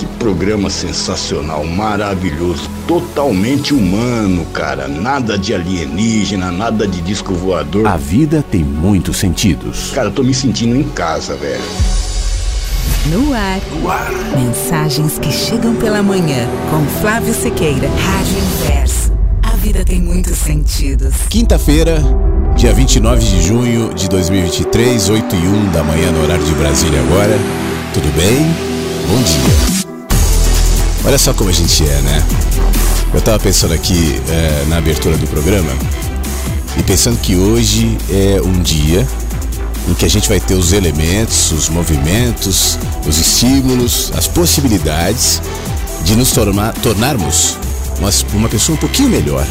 que programa sensacional, maravilhoso, totalmente humano, cara. Nada de alienígena, nada de disco voador. A vida tem muitos sentidos. Cara, eu tô me sentindo em casa, velho. No ar. No ar. Mensagens que chegam pela manhã com Flávio Sequeira. Rádio Inverso. A vida tem muitos sentidos. Quinta-feira, dia 29 de junho de 2023, 8 e 1 da manhã no horário de Brasília agora. Tudo bem? Bom dia. Olha só como a gente é, né? Eu tava pensando aqui é, na abertura do programa e pensando que hoje é um dia em que a gente vai ter os elementos, os movimentos, os estímulos, as possibilidades de nos tornar, tornarmos uma, uma pessoa um pouquinho melhor.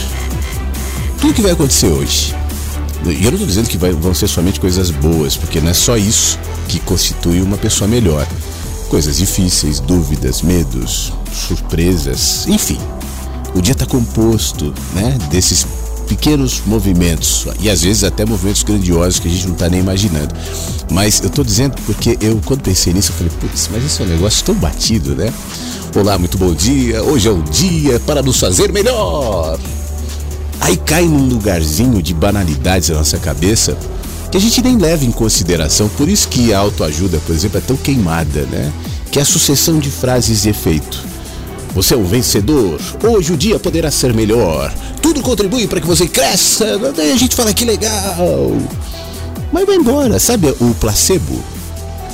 Tudo que vai acontecer hoje. E eu não estou dizendo que vai, vão ser somente coisas boas, porque não é só isso que constitui uma pessoa melhor. Coisas difíceis, dúvidas, medos, surpresas, enfim. O dia está composto né, desses pequenos movimentos e às vezes até movimentos grandiosos que a gente não está nem imaginando. Mas eu estou dizendo porque eu, quando pensei nisso, eu falei, putz, mas esse é um negócio tão batido, né? Olá, muito bom dia. Hoje é um dia para nos fazer melhor. Aí cai num lugarzinho de banalidades na nossa cabeça que a gente nem leva em consideração. Por isso que a autoajuda, por exemplo, é tão queimada, né? Que é a sucessão de frases e efeito. Você é um vencedor. Hoje o dia poderá ser melhor. Tudo contribui para que você cresça. Daí a gente fala que legal. Mas vai embora, sabe o placebo?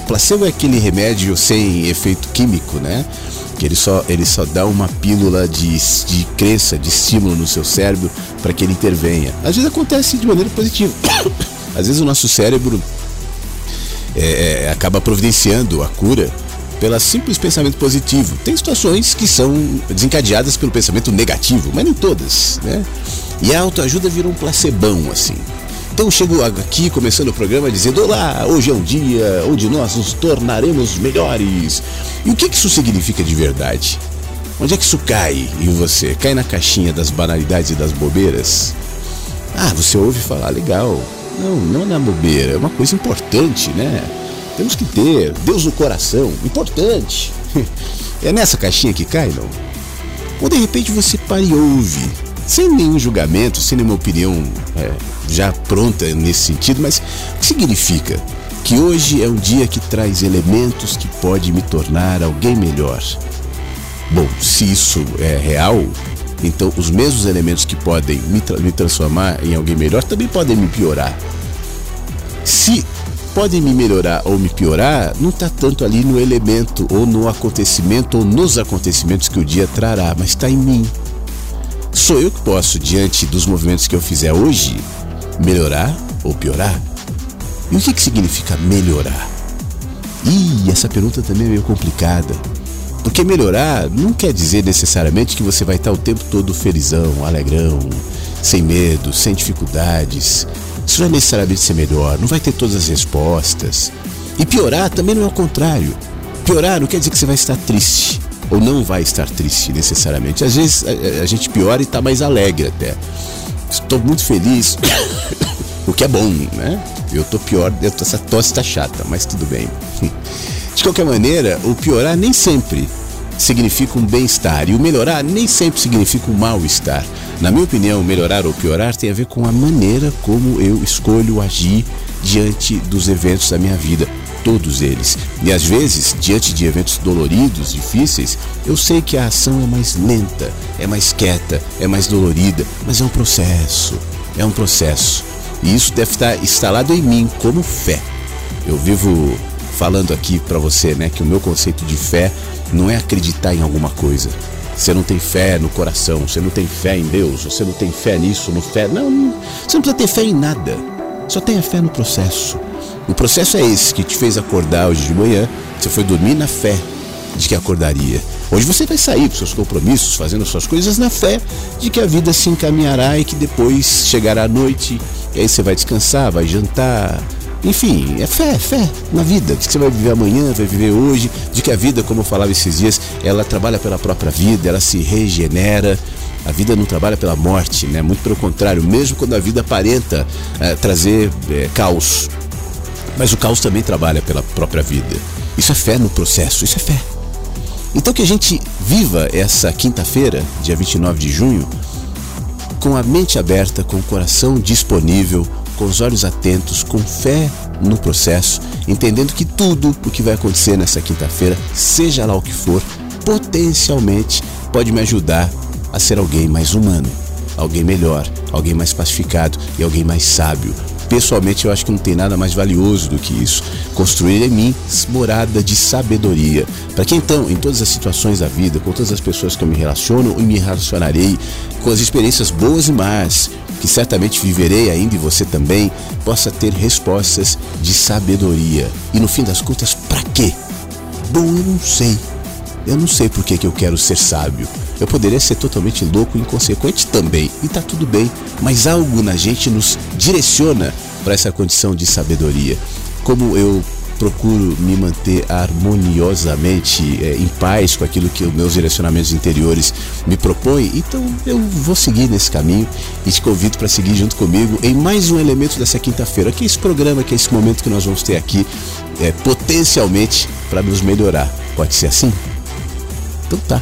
O placebo é aquele remédio sem efeito químico, né? Que ele só, ele só dá uma pílula de, de crença, de estímulo no seu cérebro para que ele intervenha. Às vezes acontece de maneira positiva. Às vezes o nosso cérebro é, é, acaba providenciando a cura pelo simples pensamento positivo. Tem situações que são desencadeadas pelo pensamento negativo, mas nem todas, né? E a autoajuda virou um placebão, assim. Então chego aqui começando o programa dizendo: Olá, hoje é um dia onde nós nos tornaremos melhores. E o que isso significa de verdade? Onde é que isso cai em você? Cai na caixinha das banalidades e das bobeiras? Ah, você ouve falar, legal. Não, não na bobeira, é uma coisa importante, né? Temos que ter Deus no coração, importante. É nessa caixinha que cai, não? Ou de repente você para e ouve, sem nenhum julgamento, sem nenhuma opinião é, já pronta nesse sentido, mas o que significa? Que hoje é um dia que traz elementos que pode me tornar alguém melhor. Bom, se isso é real, então os mesmos elementos que podem me, tra me transformar em alguém melhor também podem me piorar. Se podem me melhorar ou me piorar, não está tanto ali no elemento, ou no acontecimento, ou nos acontecimentos que o dia trará, mas está em mim. Sou eu que posso, diante dos movimentos que eu fizer hoje, melhorar ou piorar? E o que, que significa melhorar? Ih, essa pergunta também é meio complicada. Porque melhorar não quer dizer necessariamente que você vai estar o tempo todo felizão, alegrão, sem medo, sem dificuldades. Isso não é necessariamente ser melhor, não vai ter todas as respostas. E piorar também não é o contrário. Piorar não quer dizer que você vai estar triste, ou não vai estar triste necessariamente. Às vezes a, gente piora e está mais alegre até. Estou muito feliz, o que é bom, né? Eu tô pior, essa tosse tá chata, mas tudo bem. De qualquer maneira, o piorar nem sempre significa um bem-estar e o melhorar nem sempre significa um mal-estar. Na minha opinião, melhorar ou piorar tem a ver com a maneira como eu escolho agir diante dos eventos da minha vida, todos eles. E às vezes, diante de eventos doloridos, difíceis, eu sei que a ação é mais lenta, é mais quieta, é mais dolorida, mas é um processo. É um processo. E isso deve estar instalado em mim como fé. Eu vivo falando aqui para você, né, que o meu conceito de fé não é acreditar em alguma coisa. Você não tem fé no coração, você não tem fé em Deus, você não tem fé nisso, no fé. Não, você não precisa ter fé em nada. Só tenha fé no processo. O processo é esse que te fez acordar hoje de manhã. Você foi dormir na fé de que acordaria. Hoje você vai sair com seus compromissos, fazendo suas coisas na fé de que a vida se encaminhará e que depois chegará a noite e aí você vai descansar, vai jantar. Enfim, é fé, fé na vida, de que você vai viver amanhã, vai viver hoje, de que a vida, como eu falava esses dias, ela trabalha pela própria vida, ela se regenera. A vida não trabalha pela morte, né? Muito pelo contrário, mesmo quando a vida aparenta é, trazer é, caos. Mas o caos também trabalha pela própria vida. Isso é fé no processo, isso é fé. Então que a gente viva essa quinta-feira, dia 29 de junho, com a mente aberta, com o coração disponível, com os olhos atentos, com fé no processo, entendendo que tudo o que vai acontecer nessa quinta-feira, seja lá o que for, potencialmente pode me ajudar a ser alguém mais humano, alguém melhor, alguém mais pacificado e alguém mais sábio, Pessoalmente, eu acho que não tem nada mais valioso do que isso. Construir em mim morada de sabedoria. Para que então, em todas as situações da vida, com todas as pessoas que eu me relaciono e me relacionarei, com as experiências boas e más, que certamente viverei ainda e você também, possa ter respostas de sabedoria. E no fim das contas, para quê? Bom, eu não sei. Eu não sei por que, que eu quero ser sábio. Eu poderia ser totalmente louco e inconsequente também, e tá tudo bem, mas algo na gente nos direciona para essa condição de sabedoria. Como eu procuro me manter harmoniosamente é, em paz com aquilo que os meus direcionamentos interiores me propõem, então eu vou seguir nesse caminho e te convido para seguir junto comigo em mais um elemento dessa quinta-feira, que é esse programa, que é esse momento que nós vamos ter aqui, é, potencialmente para nos melhorar. Pode ser assim? Então tá.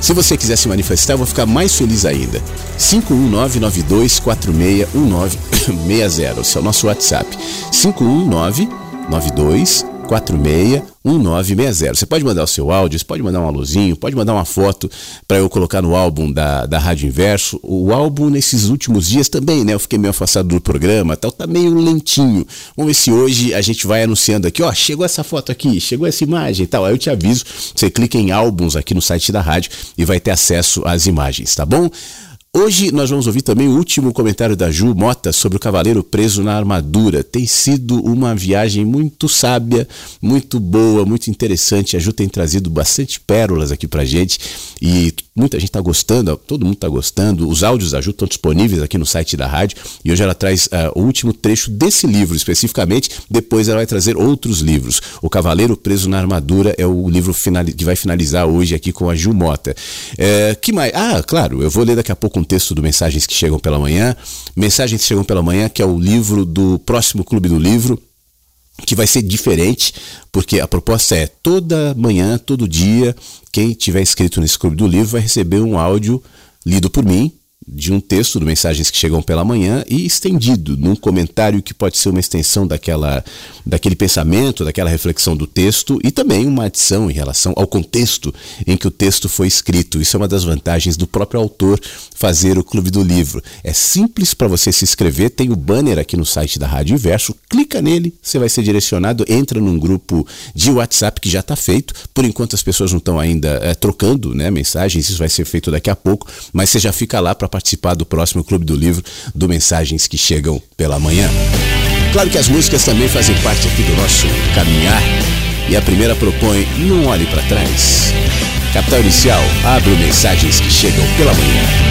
Se você quiser se manifestar, eu vou ficar mais feliz ainda. 51992461960. Esse é o nosso WhatsApp. 5199246 1960. Você pode mandar o seu áudio, você pode mandar um alôzinho, pode mandar uma foto para eu colocar no álbum da, da Rádio Inverso. O álbum nesses últimos dias também, né? Eu fiquei meio afastado do programa, tal, tá meio lentinho. Vamos ver se hoje a gente vai anunciando aqui, ó, chegou essa foto aqui, chegou essa imagem e tal. Aí eu te aviso, você clica em álbuns aqui no site da rádio e vai ter acesso às imagens, tá bom? Hoje nós vamos ouvir também o último comentário da Ju Mota sobre o cavaleiro preso na armadura. Tem sido uma viagem muito sábia, muito boa, muito interessante. A Ju tem trazido bastante pérolas aqui pra gente e muita gente está gostando, todo mundo está gostando. Os áudios da Ju estão disponíveis aqui no site da rádio e hoje ela traz uh, o último trecho desse livro especificamente. Depois ela vai trazer outros livros. O Cavaleiro Preso na Armadura é o livro que vai finalizar hoje aqui com a Ju Mota. É, que mais? Ah, claro, eu vou ler daqui a pouco um texto do Mensagens que Chegam pela Manhã. Mensagens que Chegam pela Manhã, que é o livro do próximo Clube do Livro que vai ser diferente, porque a proposta é toda manhã, todo dia, quem tiver inscrito nesse clube do livro vai receber um áudio lido por mim, de um texto do Mensagens que Chegam pela Manhã e estendido num comentário que pode ser uma extensão daquela, daquele pensamento, daquela reflexão do texto e também uma adição em relação ao contexto em que o texto foi escrito. Isso é uma das vantagens do próprio autor fazer o Clube do Livro. É simples para você se inscrever, tem o banner aqui no site da Rádio Inverso, clica nele, você vai ser direcionado, entra num grupo de WhatsApp que já está feito. Por enquanto as pessoas não estão ainda é, trocando né, mensagens, isso vai ser feito daqui a pouco, mas você já fica lá para participar do próximo Clube do Livro do Mensagens que Chegam pela Manhã. Claro que as músicas também fazem parte aqui do nosso caminhar E a primeira propõe: não olhe para trás. Capital Inicial abre mensagens que chegam pela manhã.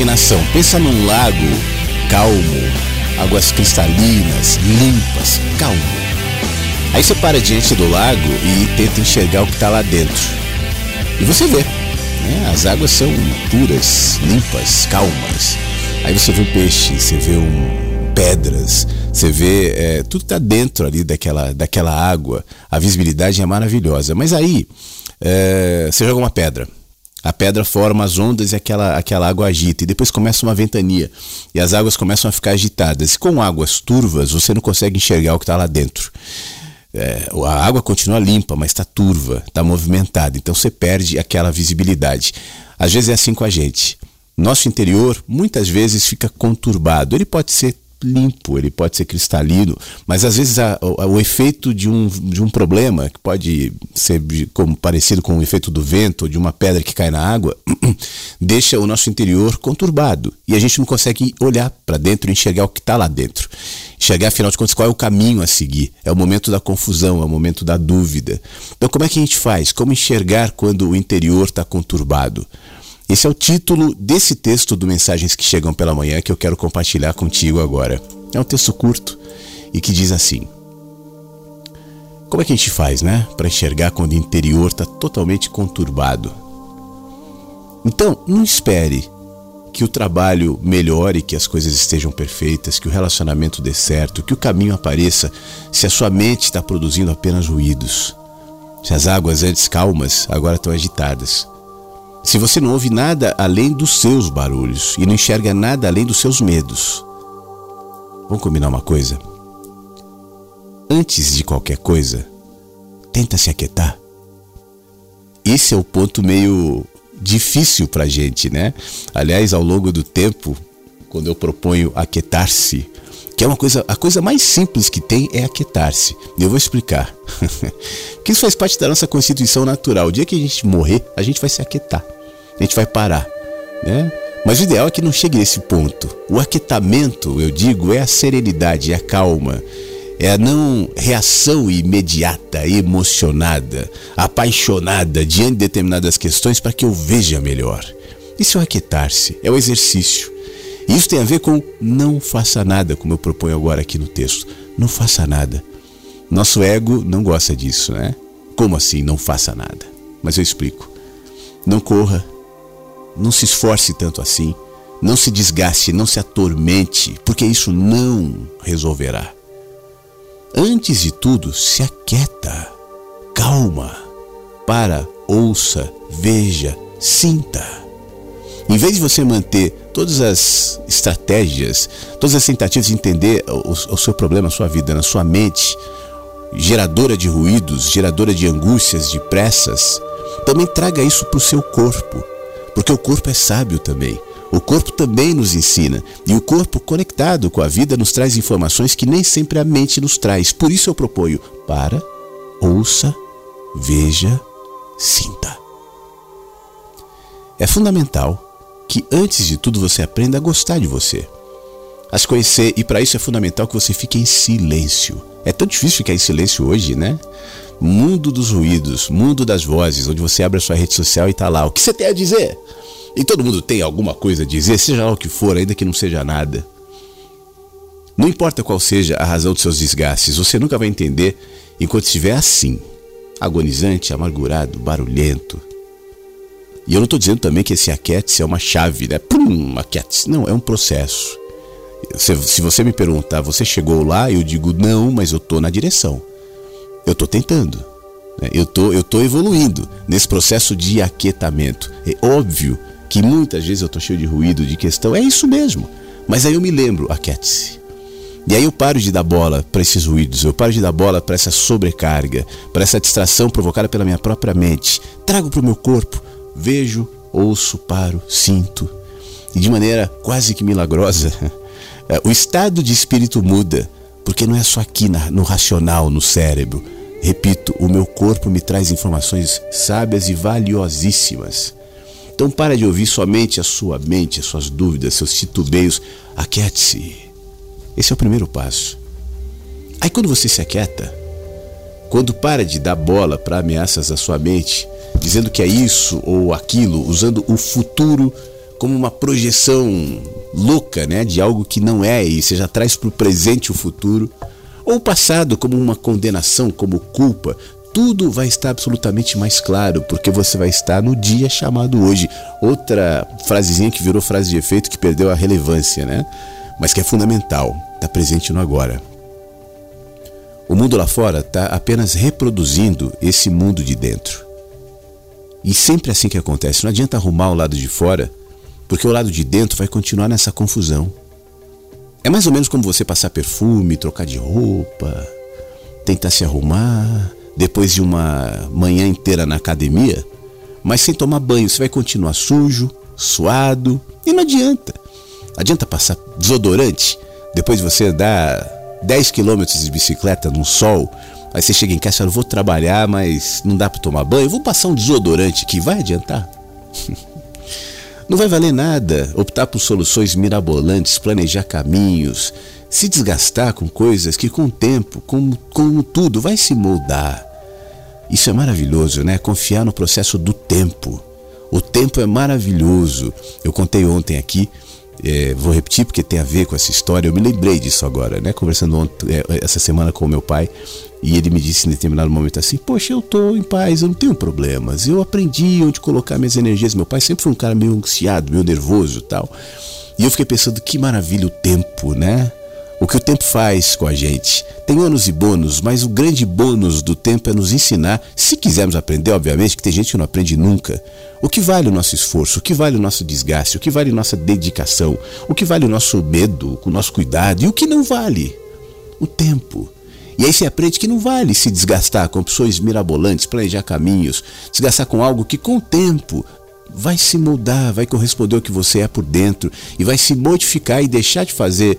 Imaginação. Pensa num lago calmo, águas cristalinas, limpas, calmo. Aí você para diante do lago e tenta enxergar o que está lá dentro. E você vê, né? As águas são puras, limpas, calmas. Aí você vê um peixe, você vê um pedras, você vê é, tudo está dentro ali daquela, daquela água. A visibilidade é maravilhosa. Mas aí é, você joga uma pedra pedra forma as ondas e aquela, aquela água agita. E depois começa uma ventania. E as águas começam a ficar agitadas. E com águas turvas, você não consegue enxergar o que está lá dentro. É, a água continua limpa, mas está turva, está movimentada. Então você perde aquela visibilidade. Às vezes é assim com a gente. Nosso interior muitas vezes fica conturbado. Ele pode ser limpo, ele pode ser cristalino, mas às vezes a, o, o, efeito de um, de um problema, que pode ser como, parecido com o efeito do vento ou de uma pedra que cai na água, deixa o nosso interior conturbado e a gente não consegue olhar para dentro e enxergar o que está lá dentro. Enxergar, afinal de contas, qual é o caminho a seguir. É o momento da confusão, é o momento da dúvida. Então, como é que a gente faz? Como enxergar quando o interior está conturbado? Esse é o título desse texto do Mensagens que Chegam pela Manhã que eu quero compartilhar contigo agora. É um texto curto e que diz assim: Como é que a gente faz, né, para enxergar quando o interior está totalmente conturbado? Então, não espere que o trabalho melhore, que as coisas estejam perfeitas, que o relacionamento dê certo, que o caminho apareça se a sua mente está produzindo apenas ruídos. Se as águas antes calmas agora estão agitadas. Se você não ouve nada além dos seus barulhos e não enxerga nada além dos seus medos. Vamos combinar uma coisa? Antes de qualquer coisa, tenta se aquietar. Esse é o ponto meio difícil pra gente, né? Aliás, ao longo do tempo, quando eu proponho aquietar-se, que é uma coisa, a coisa mais simples que tem é aquietar-se. Eu vou explicar. que isso faz parte da nossa constituição natural. O dia que a gente morrer, a gente vai se aquietar. A gente vai parar, né? Mas o ideal é que não chegue nesse ponto. O aquietamento, eu digo, é a serenidade, é a calma, é a não reação imediata, emocionada, apaixonada diante de determinadas questões para que eu veja melhor. Isso é aquietar-se, é o exercício. Isso tem a ver com não faça nada, como eu proponho agora aqui no texto. Não faça nada. Nosso ego não gosta disso, né? Como assim não faça nada? Mas eu explico. Não corra, não se esforce tanto assim, não se desgaste, não se atormente, porque isso não resolverá. Antes de tudo, se aquieta, calma, para, ouça, veja, sinta. Em vez de você manter todas as estratégias, todas as tentativas de entender o, o seu problema, a sua vida, na sua mente, geradora de ruídos, geradora de angústias, de pressas, também traga isso para o seu corpo, porque o corpo é sábio também. O corpo também nos ensina, e o corpo conectado com a vida nos traz informações que nem sempre a mente nos traz. Por isso eu proponho: para, ouça, veja, sinta. É fundamental que antes de tudo você aprenda a gostar de você. A se conhecer, e para isso é fundamental que você fique em silêncio. É tão difícil ficar em silêncio hoje, né? Mundo dos ruídos, mundo das vozes, onde você abre a sua rede social e tá lá. O que você tem a dizer? E todo mundo tem alguma coisa a dizer, seja lá o que for, ainda que não seja nada. Não importa qual seja a razão dos seus desgastes, você nunca vai entender enquanto estiver assim, agonizante, amargurado, barulhento, e eu não estou dizendo também que esse aquete é uma chave, né? Pum, aquete. Não, é um processo. Se, se você me perguntar, você chegou lá? Eu digo, não, mas eu estou na direção. Eu estou tentando. Né? Eu tô, eu tô evoluindo nesse processo de aquietamento. É óbvio que muitas vezes eu estou cheio de ruído, de questão. É isso mesmo. Mas aí eu me lembro, aquiete-se. E aí eu paro de dar bola para esses ruídos, eu paro de dar bola para essa sobrecarga, para essa distração provocada pela minha própria mente. Trago para o meu corpo vejo, ouço, paro, sinto. E de maneira quase que milagrosa, é, o estado de espírito muda, porque não é só aqui no racional, no cérebro. Repito, o meu corpo me traz informações sábias e valiosíssimas. Então para de ouvir somente a sua mente, as suas dúvidas, seus titubeios. Aquiete-se. Esse é o primeiro passo. Aí quando você se aquieta, quando para de dar bola para ameaças da sua mente, dizendo que é isso ou aquilo, usando o futuro como uma projeção louca, né, de algo que não é e você já traz para o presente o futuro, ou o passado como uma condenação, como culpa, tudo vai estar absolutamente mais claro, porque você vai estar no dia chamado hoje. Outra frasezinha que virou frase de efeito que perdeu a relevância, né? Mas que é fundamental, está presente no agora. O mundo lá fora está apenas reproduzindo esse mundo de dentro. E sempre assim que acontece. Não adianta arrumar o lado de fora, porque o lado de dentro vai continuar nessa confusão. É mais ou menos como você passar perfume, trocar de roupa, tentar se arrumar depois de uma manhã inteira na academia, mas sem tomar banho. Você vai continuar sujo, suado, e não adianta. Adianta passar desodorante Depois de você andar 10 quilômetros de bicicleta no sol, aí você chega em casa e fala, vou trabalhar, mas não dá para tomar banho, vou passar um desodorante que vai adiantar? Não vai valer nada optar por soluções mirabolantes, planejar caminhos, se desgastar com coisas que com o tempo, como, tudo, vai se moldar. Isso é maravilhoso, né? Confiar no processo do tempo. O tempo é maravilhoso. Eu contei ontem aqui, é, vou repetir porque tem a ver com essa história. Eu me lembrei disso agora, né? Conversando ontem, é, essa semana com o meu pai. E ele me disse em determinado momento assim: Poxa, eu tô em paz, eu não tenho problemas. Eu aprendi onde colocar minhas energias. Meu pai sempre foi um cara meio ansiado, meio nervoso tal. E eu fiquei pensando: que maravilha o tempo, né? O que o tempo faz com a gente. Tem ônus e bônus, mas o grande bônus do tempo é nos ensinar, se quisermos aprender, obviamente, que tem gente que não aprende nunca. O que vale o nosso esforço, o que vale o nosso desgaste, o que vale a nossa dedicação, o que vale o nosso medo, o nosso cuidado e o que não vale? O tempo. E aí você aprende que não vale se desgastar com opções mirabolantes, planejar caminhos, desgastar com algo que com o tempo vai se mudar, vai corresponder ao que você é por dentro e vai se modificar e deixar de fazer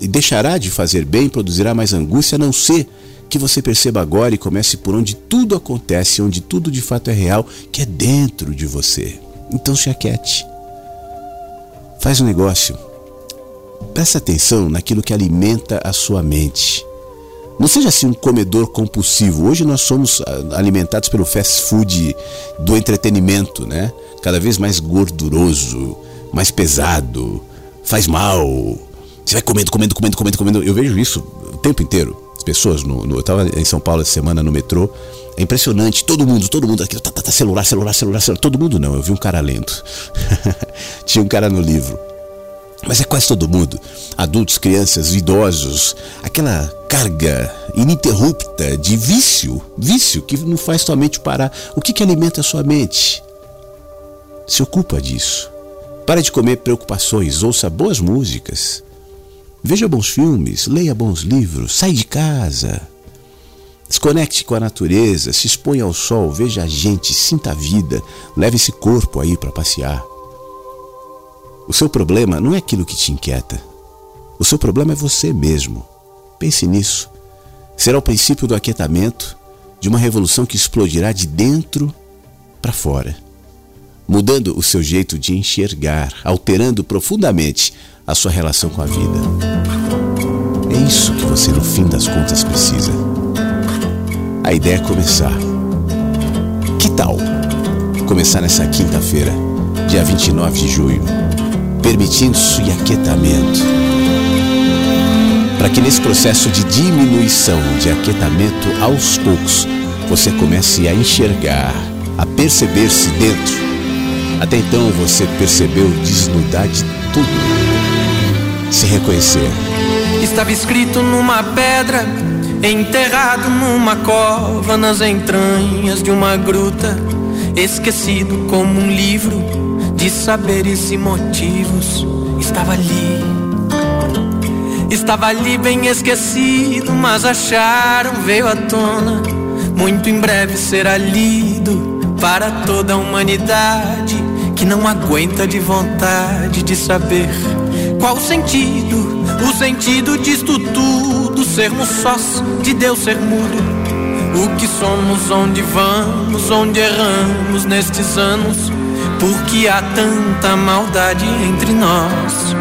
e deixará de fazer bem, produzirá mais angústia, a não ser que você perceba agora e comece por onde tudo acontece, onde tudo de fato é real, que é dentro de você. Então se aquete. Faz um negócio. Presta atenção naquilo que alimenta a sua mente. Não seja assim um comedor compulsivo. Hoje nós somos ah, alimentados pelo fast food do entretenimento, né? Cada vez mais gorduroso, mais pesado, faz mal. Você vai comendo, comendo, comendo, comendo, comendo. Eu vejo isso o tempo inteiro. As pessoas, no, no, eu estava em São Paulo essa semana no metrô. É impressionante, todo mundo, todo mundo aqui, tá, tá, tá, celular, celular, celular, celular. Todo mundo não, eu vi um cara lendo. Tinha um cara no livro mas é quase todo mundo, adultos, crianças, idosos, aquela carga ininterrupta de vício, vício que não faz tua mente parar. O que, que alimenta a sua mente? Se ocupa disso. Para de comer preocupações, ouça boas músicas, veja bons filmes, leia bons livros, sai de casa. Desconecte com a natureza, se exponha ao sol, veja a gente, sinta a vida, leve esse corpo aí para passear. O seu problema não é aquilo que te inquieta. O seu problema é você mesmo. Pense nisso. Será o princípio do aquietamento de uma revolução que explodirá de dentro para fora, mudando o seu jeito de enxergar, alterando profundamente a sua relação com a vida. É isso que você, no fim das contas, precisa. A ideia é começar. Que tal começar nessa quinta-feira, dia 29 de junho? Permitindo-se aquietamento. Para que nesse processo de diminuição, de aquietamento, aos poucos, você comece a enxergar, a perceber-se dentro. Até então você percebeu desnudar de tudo. Se reconhecer. Estava escrito numa pedra, enterrado numa cova, nas entranhas de uma gruta, esquecido como um livro de saberes e motivos estava ali. Estava ali bem esquecido, mas acharam, veio à tona. Muito em breve será lido para toda a humanidade que não aguenta de vontade de saber qual o sentido, o sentido disto tudo, sermos sós, de Deus ser mudo. O que somos, onde vamos, onde erramos nestes anos porque há tanta maldade entre nós.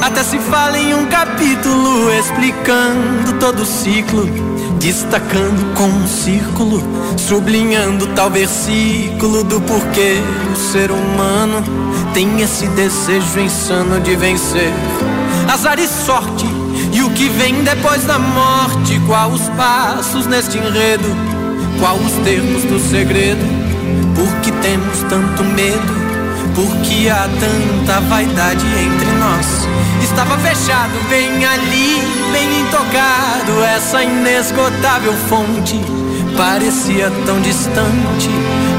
Até se fala em um capítulo explicando todo o ciclo, destacando com um círculo, sublinhando tal versículo do porquê o ser humano tem esse desejo insano de vencer. Azar e sorte, e o que vem depois da morte, qual os passos neste enredo, qual os termos do segredo por que temos tanto medo? Por que há tanta vaidade entre nós? Estava fechado bem ali, bem intocado, essa inesgotável fonte. Parecia tão distante,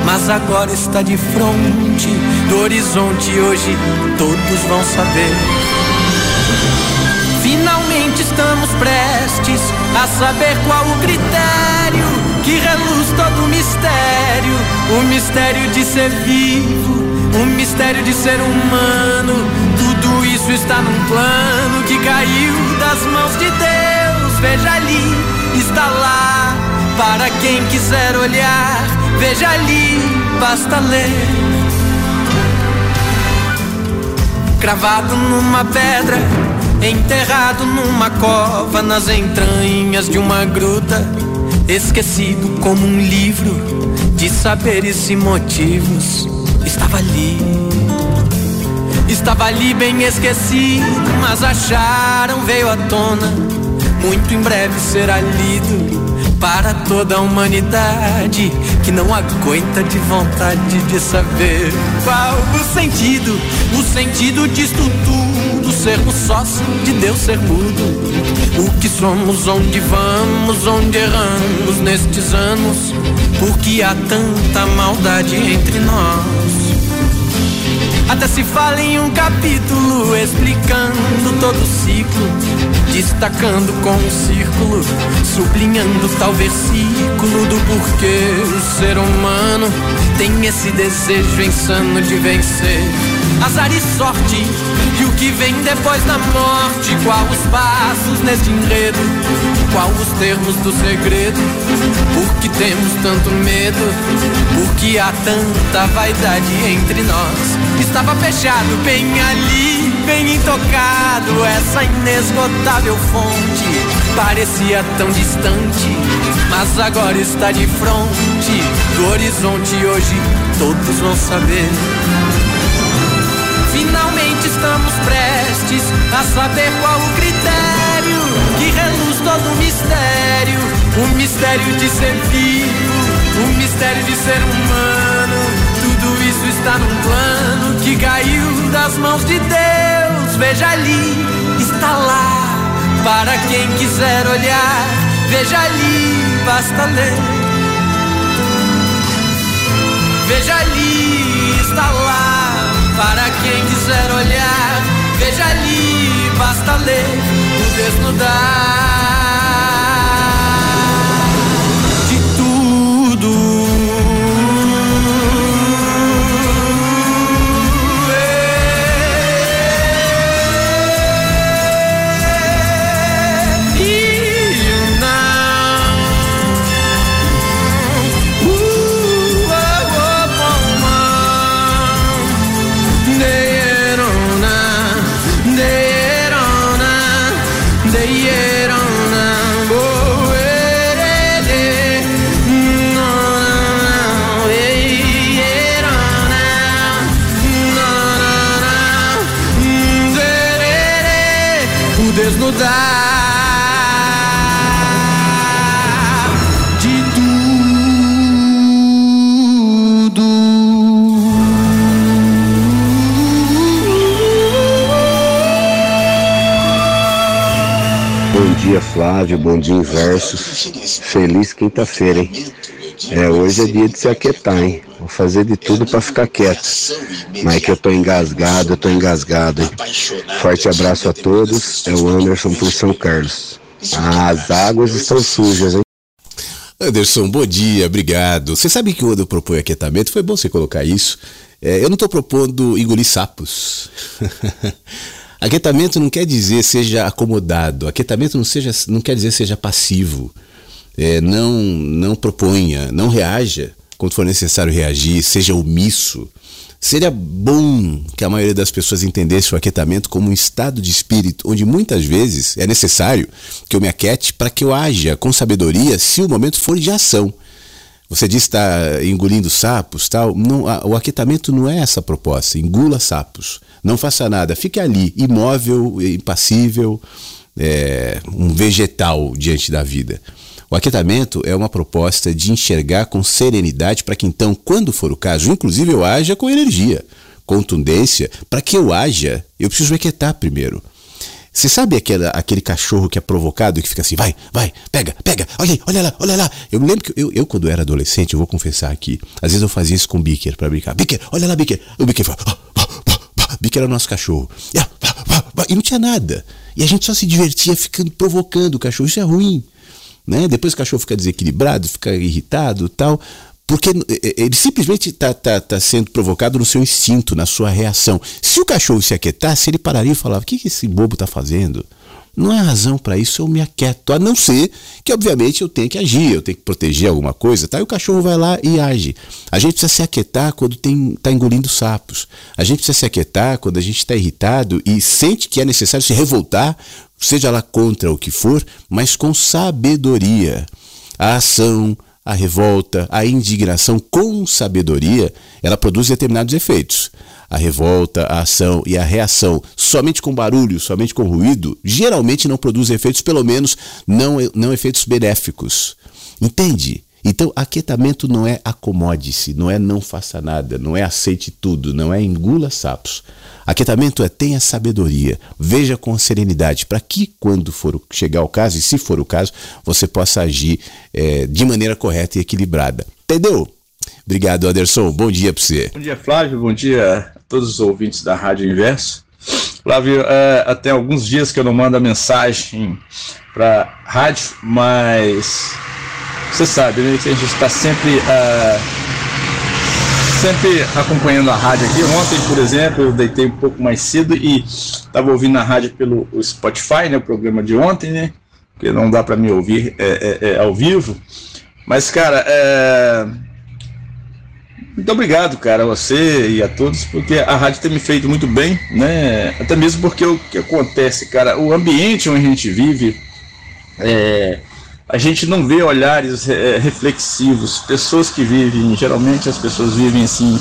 mas agora está de frente do horizonte. Hoje todos vão saber. Finalmente estamos prestes a saber qual o critério que reluz todo o mistério, o mistério de ser vivo, o mistério de ser humano, tudo isso está num plano que caiu das mãos de Deus. Veja ali, está lá, para quem quiser olhar. Veja ali, basta ler. Cravado numa pedra, enterrado numa cova, nas entranhas de uma gruta, esquecido como um livro de saberes e motivos. Estava ali Estava ali bem esquecido, mas acharam, veio à tona. Muito em breve será lido para toda a humanidade que não aguenta de vontade de saber qual o sentido, o sentido disto tudo, sermos sócio de Deus ser mudo. O que somos, onde vamos, onde erramos nestes anos, porque há tanta maldade entre nós. Até se fala em um capítulo explicando todo o ciclo, destacando com um círculo, sublinhando tal versículo do porquê o ser humano tem esse desejo insano de vencer. Azar e sorte, e o que vem depois da morte? Qual os passos neste enredo? Qual os termos do segredo? Por que temos tanto medo? Por que há tanta vaidade entre nós? Estava fechado bem ali, bem intocado. Essa inesgotável fonte parecia tão distante, mas agora está de frente do horizonte. Hoje todos vão saber. Finalmente estamos prestes a saber qual o critério que reluz todo o mistério. O mistério de ser vivo, o mistério de ser humano. Tudo isso está num plano que caiu das mãos de Deus. Veja ali, está lá, para quem quiser olhar. Veja ali, basta ler. Veja ali, está lá, para quem quiser olhar. Veja ali, basta ler o desnudar. Dia, Flávio. Bom dia, Inversos. Feliz quinta-feira, hein? É, hoje é dia de se aquietar, hein? Vou fazer de tudo para ficar quieto. Mas é que eu tô engasgado, eu tô engasgado, hein? Forte abraço a todos. É o Anderson por São Carlos. As águas estão sujas, hein? Anderson, bom dia, obrigado. Você sabe que quando eu proponho aquietamento, foi bom você colocar isso. É, eu não estou propondo engolir sapos. Aquietamento não quer dizer seja acomodado. Aquietamento não, seja, não quer dizer seja passivo. É, não, não proponha, não reaja quando for necessário reagir, seja omisso. Seria bom que a maioria das pessoas entendesse o aquietamento como um estado de espírito, onde muitas vezes é necessário que eu me aquiete para que eu haja com sabedoria se o momento for de ação. Você diz está engolindo sapos, tal. Não, a, o aquietamento não é essa proposta. Engula sapos. Não faça nada. Fique ali, imóvel, impassível, é, um vegetal diante da vida. O aquietamento é uma proposta de enxergar com serenidade para que então, quando for o caso, inclusive eu haja com energia, contundência. Para que eu haja, eu preciso me aquietar primeiro. Você sabe aquele, aquele cachorro que é provocado e que fica assim, vai, vai, pega, pega, olha aí, olha lá, olha lá. Eu me lembro que eu, eu, quando era adolescente, eu vou confessar aqui, às vezes eu fazia isso com o Bicker para brincar. Bicker, olha lá, Bicker. O Bicker fala, oh, oh, oh, Bicker era o nosso cachorro. E não tinha nada. E a gente só se divertia ficando provocando o cachorro. Isso é ruim. Né? Depois o cachorro fica desequilibrado, fica irritado tal. porque ele simplesmente está tá, tá sendo provocado no seu instinto, na sua reação. Se o cachorro se aquietasse, ele pararia e falava: O que, que esse bobo está fazendo? Não há razão para isso, eu me aquieto. A não ser que, obviamente, eu tenho que agir, eu tenho que proteger alguma coisa, tá? E o cachorro vai lá e age. A gente precisa se aquietar quando está engolindo sapos. A gente precisa se aquietar quando a gente está irritado e sente que é necessário se revoltar, seja lá contra o que for, mas com sabedoria. A ação, a revolta, a indignação com sabedoria, ela produz determinados efeitos a revolta, a ação e a reação somente com barulho, somente com ruído, geralmente não produz efeitos, pelo menos não, não efeitos benéficos. Entende? Então, aquietamento não é acomode-se, não é não faça nada, não é aceite tudo, não é engula sapos. Aquietamento é tenha sabedoria, veja com serenidade, para que, quando for chegar o caso, e se for o caso, você possa agir é, de maneira correta e equilibrada. Entendeu? Obrigado, Anderson. Bom dia para você. Bom dia, Flávio. Bom dia a todos os ouvintes da Rádio Inverso. Flávio, é, até alguns dias que eu não mando a mensagem para rádio, mas você sabe né, que a gente está sempre, uh, sempre acompanhando a rádio aqui. Ontem, por exemplo, eu deitei um pouco mais cedo e estava ouvindo a rádio pelo Spotify, né, o programa de ontem, né? Porque não dá para me ouvir é, é, é, ao vivo. Mas, cara, é muito obrigado, cara, a você e a todos, porque a rádio tem me feito muito bem, né? Até mesmo porque o que acontece, cara, o ambiente onde a gente vive, é, a gente não vê olhares é, reflexivos. Pessoas que vivem, geralmente as pessoas vivem assim,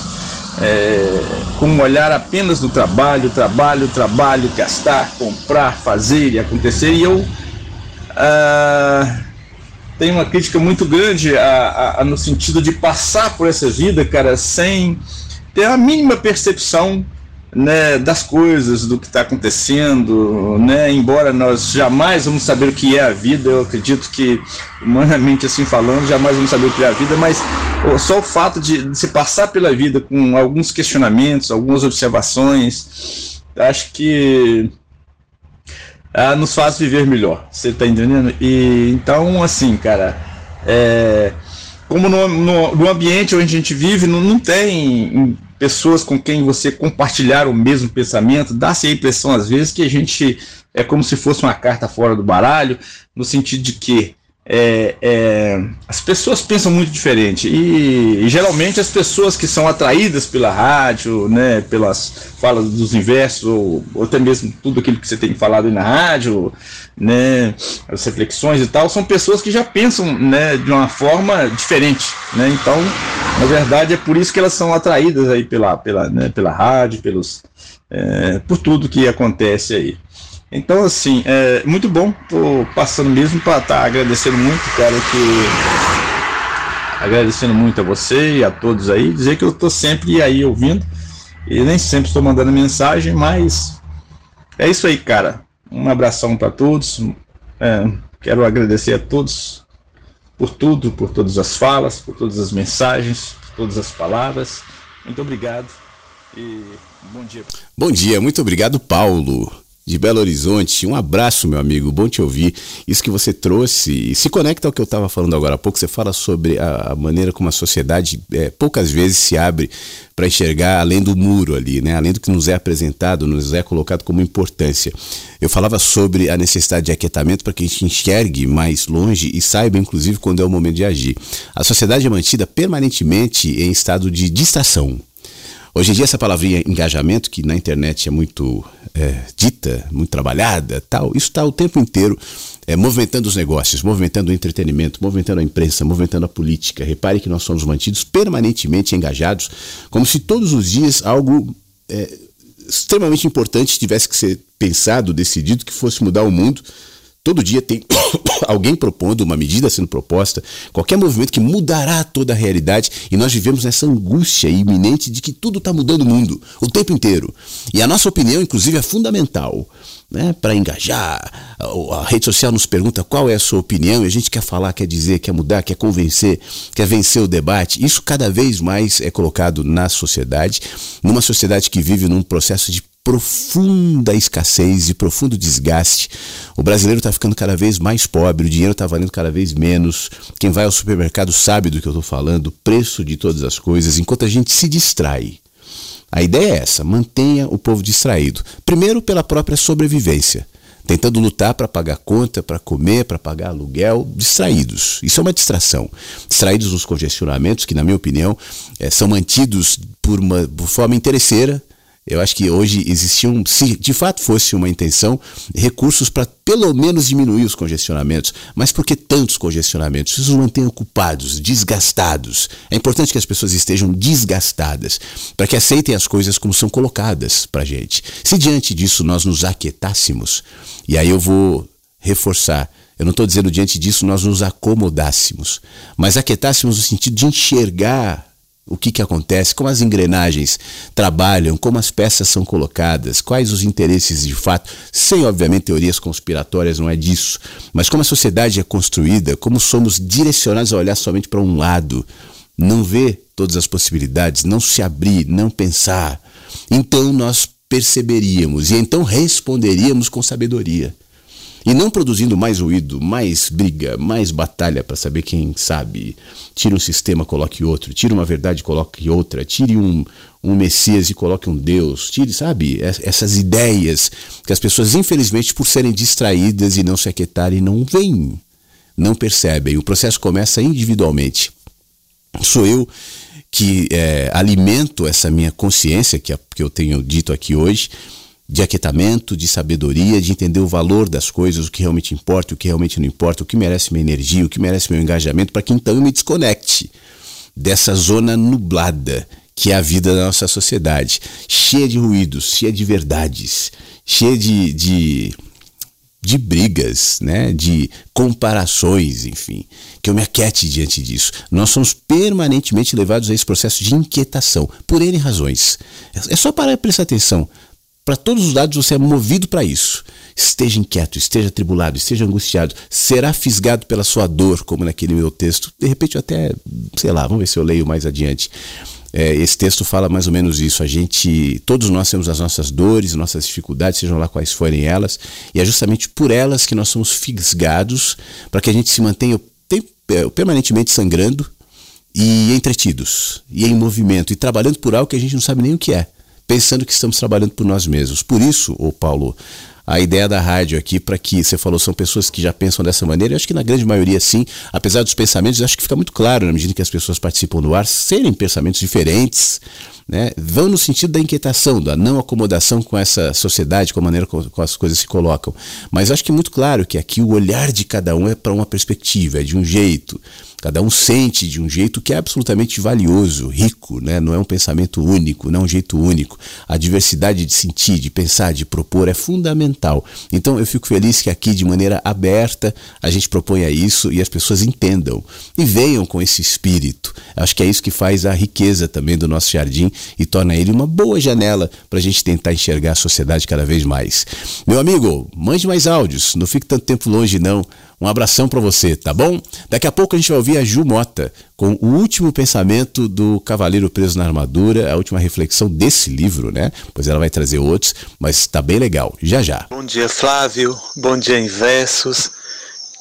é, com um olhar apenas do trabalho, trabalho, trabalho, gastar, comprar, fazer e acontecer. E eu. Ah, tem uma crítica muito grande a, a, a, no sentido de passar por essa vida, cara, sem ter a mínima percepção né, das coisas, do que está acontecendo, né? Embora nós jamais vamos saber o que é a vida, eu acredito que humanamente assim falando, jamais vamos saber o que é a vida, mas só o fato de, de se passar pela vida com alguns questionamentos, algumas observações, acho que ah, nos faz viver melhor. Você tá entendendo? E então, assim, cara, é, como no, no, no, ambiente onde a gente vive, não, não tem pessoas com quem você compartilhar o mesmo pensamento, dá-se a impressão às vezes que a gente é como se fosse uma carta fora do baralho, no sentido de que é, é, as pessoas pensam muito diferente e, e, geralmente as pessoas que são atraídas pela rádio, né, pelas falas dos inversos ou, ou, até mesmo tudo aquilo que você tem falado na rádio, né, as reflexões e tal, são pessoas que já pensam, né, de uma forma diferente, né, então na verdade é por isso que elas são atraídas aí pela, pela, né, pela rádio, pelos, é, por tudo que acontece aí. Então, assim, é muito bom. Tô passando mesmo para estar tá agradecendo muito, cara, que. Agradecendo muito a você e a todos aí. Dizer que eu tô sempre aí ouvindo. E nem sempre estou mandando mensagem, mas é isso aí, cara. Um abração para todos. É, quero agradecer a todos por tudo, por todas as falas, por todas as mensagens, por todas as palavras. Muito obrigado e bom dia. Bom dia, muito obrigado, Paulo de Belo Horizonte. Um abraço, meu amigo, bom te ouvir. Isso que você trouxe se conecta ao que eu estava falando agora há pouco. Você fala sobre a, maneira como a sociedade é, poucas vezes se abre para enxergar além do muro ali, né? além do que nos é apresentado, nos é colocado como importância. Eu falava sobre a necessidade de aquietamento para que a gente enxergue mais longe e saiba, inclusive, quando é o momento de agir. A sociedade é mantida permanentemente em estado de distração. Hoje em dia, essa palavrinha engajamento, que na internet é muito é, dita, muito trabalhada, tal, isso está o tempo inteiro é, movimentando os negócios, movimentando o entretenimento, movimentando a imprensa, movimentando a política. Repare que nós somos mantidos permanentemente engajados, como se todos os dias algo é, extremamente importante tivesse que ser pensado, decidido, que fosse mudar o mundo Todo dia tem alguém propondo uma medida sendo proposta, qualquer movimento que mudará toda a realidade e nós vivemos nessa angústia iminente de que tudo está mudando o mundo o tempo inteiro. E a nossa opinião, inclusive, é fundamental né, para engajar. A rede social nos pergunta qual é a sua opinião e a gente quer falar, quer dizer, quer mudar, quer convencer, quer vencer o debate. Isso cada vez mais é colocado na sociedade, numa sociedade que vive num processo de profunda escassez e profundo desgaste. O brasileiro está ficando cada vez mais pobre, o dinheiro está valendo cada vez menos. Quem vai ao supermercado sabe do que eu estou falando, o preço de todas as coisas, enquanto a gente se distrai. A ideia é essa: mantenha o povo distraído. Primeiro, pela própria sobrevivência tentando lutar para pagar conta, para comer, para pagar aluguel, distraídos. Isso é uma distração. Distraídos nos congestionamentos, que, na minha opinião, é, são mantidos por uma por forma interesseira eu acho que hoje existiam, se de fato fosse uma intenção, recursos para pelo menos diminuir os congestionamentos. Mas por que tantos congestionamentos? Isso os mantém ocupados, desgastados. É importante que as pessoas estejam desgastadas para que aceitem as coisas como são colocadas para a gente. Se diante disso nós nos aquietássemos, e aí eu vou reforçar. Eu não estou dizendo diante disso nós nos acomodássemos, mas aquietássemos no sentido de enxergar o que, que acontece, como as engrenagens trabalham, como as peças são colocadas, quais os interesses de fato, sem obviamente teorias conspiratórias, não é disso, mas como a sociedade é construída, como somos direcionados a olhar somente para um lado, não ver todas as possibilidades, não se abrir, não pensar. Então nós perceberíamos e então responderíamos com sabedoria. E não produzindo mais ruído, mais briga, mais batalha para saber quem sabe. Tire um sistema, coloque outro. Tire uma verdade, coloque outra. Tire um, um Messias e coloque um Deus. Tire, sabe, essas ideias que as pessoas, infelizmente, por serem distraídas e não se aquietarem, não veem, não percebem. O processo começa individualmente. Sou eu que é, alimento essa minha consciência, que, que eu tenho dito aqui hoje de aquietamento, de sabedoria, de entender o valor das coisas, o que realmente importa, o que realmente não importa, o que merece minha energia, o que merece meu engajamento, para que então eu me desconecte dessa zona nublada que é a vida da nossa sociedade, cheia de ruídos, cheia de verdades, cheia de, de, de brigas, né? de comparações, enfim, que eu me aquiete diante disso. Nós somos permanentemente levados a esse processo de inquietação, por N razões. É só parar e prestar atenção. Para todos os lados você é movido para isso. Esteja inquieto, esteja tribulado, esteja angustiado, será fisgado pela sua dor, como naquele meu texto. De repente, até, sei lá, vamos ver se eu leio mais adiante. É, esse texto fala mais ou menos isso. A gente, todos nós temos as nossas dores, nossas dificuldades, sejam lá quais forem elas, e é justamente por elas que nós somos fisgados para que a gente se mantenha é, permanentemente sangrando e entretidos, e em movimento, e trabalhando por algo que a gente não sabe nem o que é pensando que estamos trabalhando por nós mesmos. Por isso, ô Paulo, a ideia da rádio aqui para que você falou são pessoas que já pensam dessa maneira. Eu acho que na grande maioria sim, apesar dos pensamentos, acho que fica muito claro na medida que as pessoas participam do ar serem pensamentos diferentes, né? Vão no sentido da inquietação, da não acomodação com essa sociedade, com a maneira como as coisas se colocam. Mas acho que é muito claro que aqui o olhar de cada um é para uma perspectiva, é de um jeito. Cada um sente de um jeito que é absolutamente valioso, rico, né? não é um pensamento único, não é um jeito único. A diversidade de sentir, de pensar, de propor é fundamental. Então eu fico feliz que aqui, de maneira aberta, a gente proponha isso e as pessoas entendam e venham com esse espírito. Acho que é isso que faz a riqueza também do nosso jardim e torna ele uma boa janela para a gente tentar enxergar a sociedade cada vez mais. Meu amigo, mande mais áudios, não fique tanto tempo longe não. Um abração para você, tá bom? Daqui a pouco a gente vai ouvir a Ju Mota com o último pensamento do Cavaleiro Preso na Armadura, a última reflexão desse livro, né? Pois ela vai trazer outros, mas tá bem legal. Já já. Bom dia, Flávio. Bom dia em versos.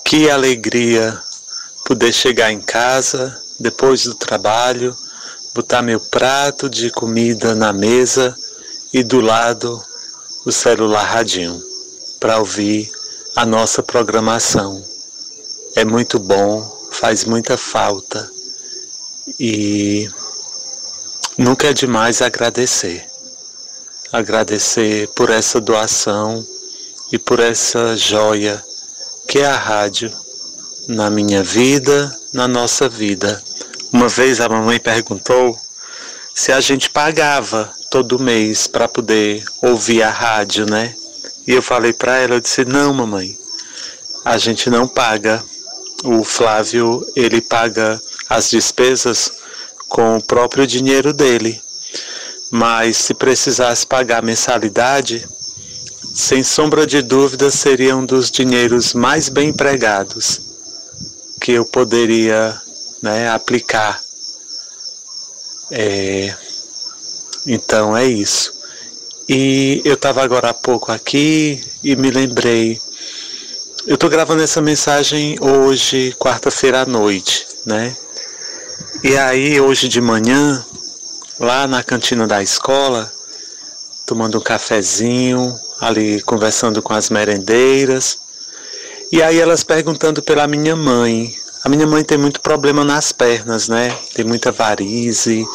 Que alegria poder chegar em casa depois do trabalho, botar meu prato de comida na mesa e do lado o celular radinho para ouvir a nossa programação é muito bom, faz muita falta e nunca é demais agradecer. Agradecer por essa doação e por essa joia que é a rádio na minha vida, na nossa vida. Uma vez a mamãe perguntou se a gente pagava todo mês para poder ouvir a rádio, né? E eu falei para ela, eu disse: "Não, mamãe. A gente não paga o Flávio ele paga as despesas com o próprio dinheiro dele. Mas se precisasse pagar mensalidade, sem sombra de dúvida seria um dos dinheiros mais bem empregados que eu poderia né, aplicar. É, então é isso. E eu estava agora há pouco aqui e me lembrei. Eu estou gravando essa mensagem hoje, quarta-feira à noite, né? E aí, hoje de manhã, lá na cantina da escola, tomando um cafezinho, ali conversando com as merendeiras. E aí elas perguntando pela minha mãe. A minha mãe tem muito problema nas pernas, né? Tem muita varize,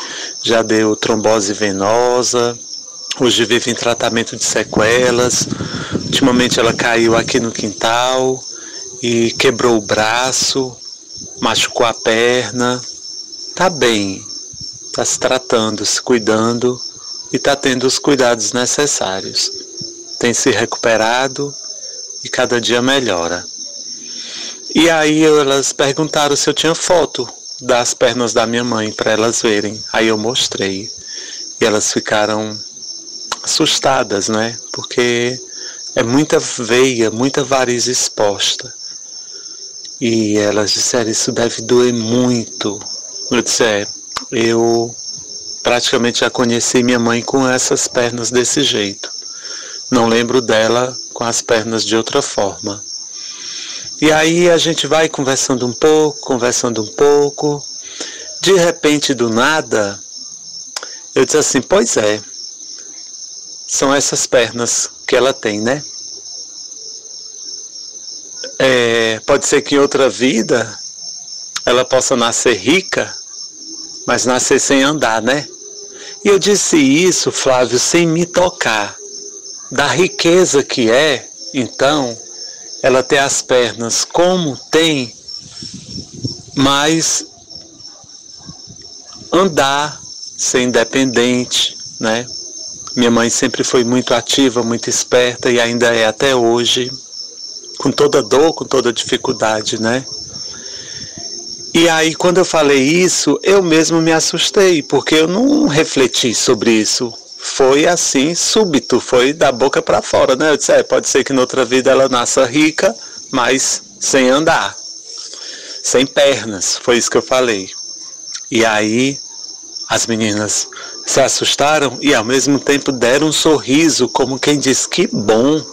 já deu trombose venosa, hoje vive em tratamento de sequelas. Ultimamente ela caiu aqui no quintal e quebrou o braço, machucou a perna. Tá bem, tá se tratando, se cuidando e tá tendo os cuidados necessários. Tem se recuperado e cada dia melhora. E aí elas perguntaram se eu tinha foto das pernas da minha mãe para elas verem. Aí eu mostrei. E elas ficaram assustadas, né? Porque é muita veia, muita variz exposta. E elas disseram: Isso deve doer muito. Eu disse: É, eu praticamente já conheci minha mãe com essas pernas desse jeito. Não lembro dela com as pernas de outra forma. E aí a gente vai conversando um pouco, conversando um pouco. De repente, do nada, eu disse assim: Pois é, são essas pernas que ela tem, né? É, pode ser que em outra vida ela possa nascer rica, mas nascer sem andar, né? E eu disse isso, Flávio, sem me tocar. Da riqueza que é, então, ela ter as pernas como tem, mas andar, ser independente, né? Minha mãe sempre foi muito ativa, muito esperta e ainda é até hoje, com toda dor, com toda dificuldade, né? E aí, quando eu falei isso, eu mesmo me assustei, porque eu não refleti sobre isso foi assim, súbito, foi da boca para fora, né? Eu disse, é, pode ser que noutra vida ela nasça rica, mas sem andar, sem pernas, foi isso que eu falei. E aí as meninas se assustaram e ao mesmo tempo deram um sorriso, como quem diz, que bom,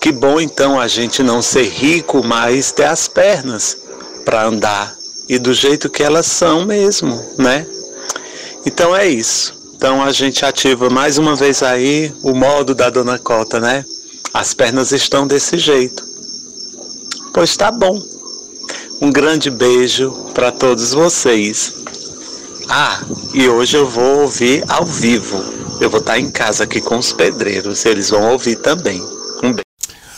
que bom então a gente não ser rico, mas ter as pernas para andar e do jeito que elas são mesmo, né? Então é isso. Então a gente ativa mais uma vez aí o modo da Dona Cota, né? As pernas estão desse jeito. Pois tá bom. Um grande beijo para todos vocês. Ah, e hoje eu vou ouvir ao vivo. Eu vou estar em casa aqui com os pedreiros, eles vão ouvir também. Um beijo.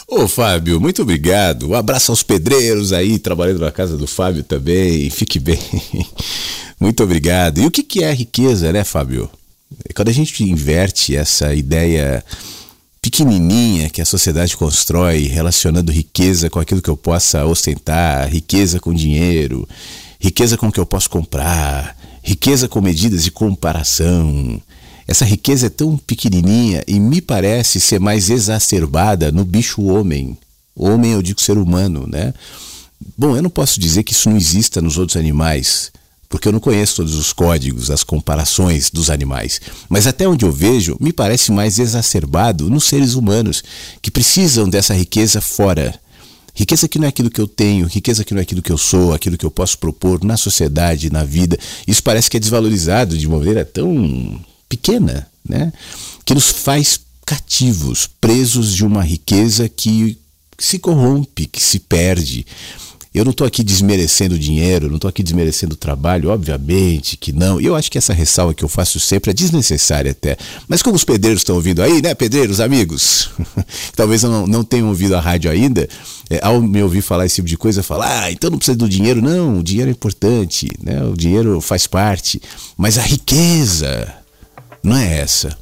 Ô Fábio, muito obrigado. Um abraço aos pedreiros aí, trabalhando na casa do Fábio também. Fique bem. Muito obrigado. E o que, que é riqueza, né, Fábio? Quando a gente inverte essa ideia pequenininha que a sociedade constrói, relacionando riqueza com aquilo que eu possa ostentar, riqueza com dinheiro, riqueza com o que eu posso comprar, riqueza com medidas de comparação. Essa riqueza é tão pequenininha e me parece ser mais exacerbada no bicho homem. Homem, eu digo ser humano, né? Bom, eu não posso dizer que isso não exista nos outros animais porque eu não conheço todos os códigos, as comparações dos animais. Mas até onde eu vejo, me parece mais exacerbado nos seres humanos, que precisam dessa riqueza fora. Riqueza que não é aquilo que eu tenho, riqueza que não é aquilo que eu sou, aquilo que eu posso propor na sociedade, na vida. Isso parece que é desvalorizado de uma maneira tão pequena, né? Que nos faz cativos, presos de uma riqueza que se corrompe, que se perde. Eu não estou aqui desmerecendo dinheiro, não estou aqui desmerecendo trabalho, obviamente que não. E eu acho que essa ressalva que eu faço sempre é desnecessária até. Mas como os pedreiros estão ouvindo aí, né, pedreiros, amigos? Talvez não, não tenham ouvido a rádio ainda, é, ao me ouvir falar esse tipo de coisa, falar, ah, então não precisa do dinheiro. Não, o dinheiro é importante, né? o dinheiro faz parte. Mas a riqueza não é essa.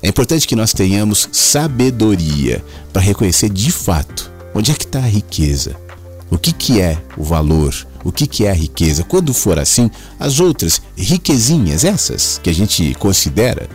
É importante que nós tenhamos sabedoria para reconhecer de fato onde é que está a riqueza o que, que é o valor, o que, que é a riqueza. Quando for assim, as outras riquezinhas, essas que a gente considera,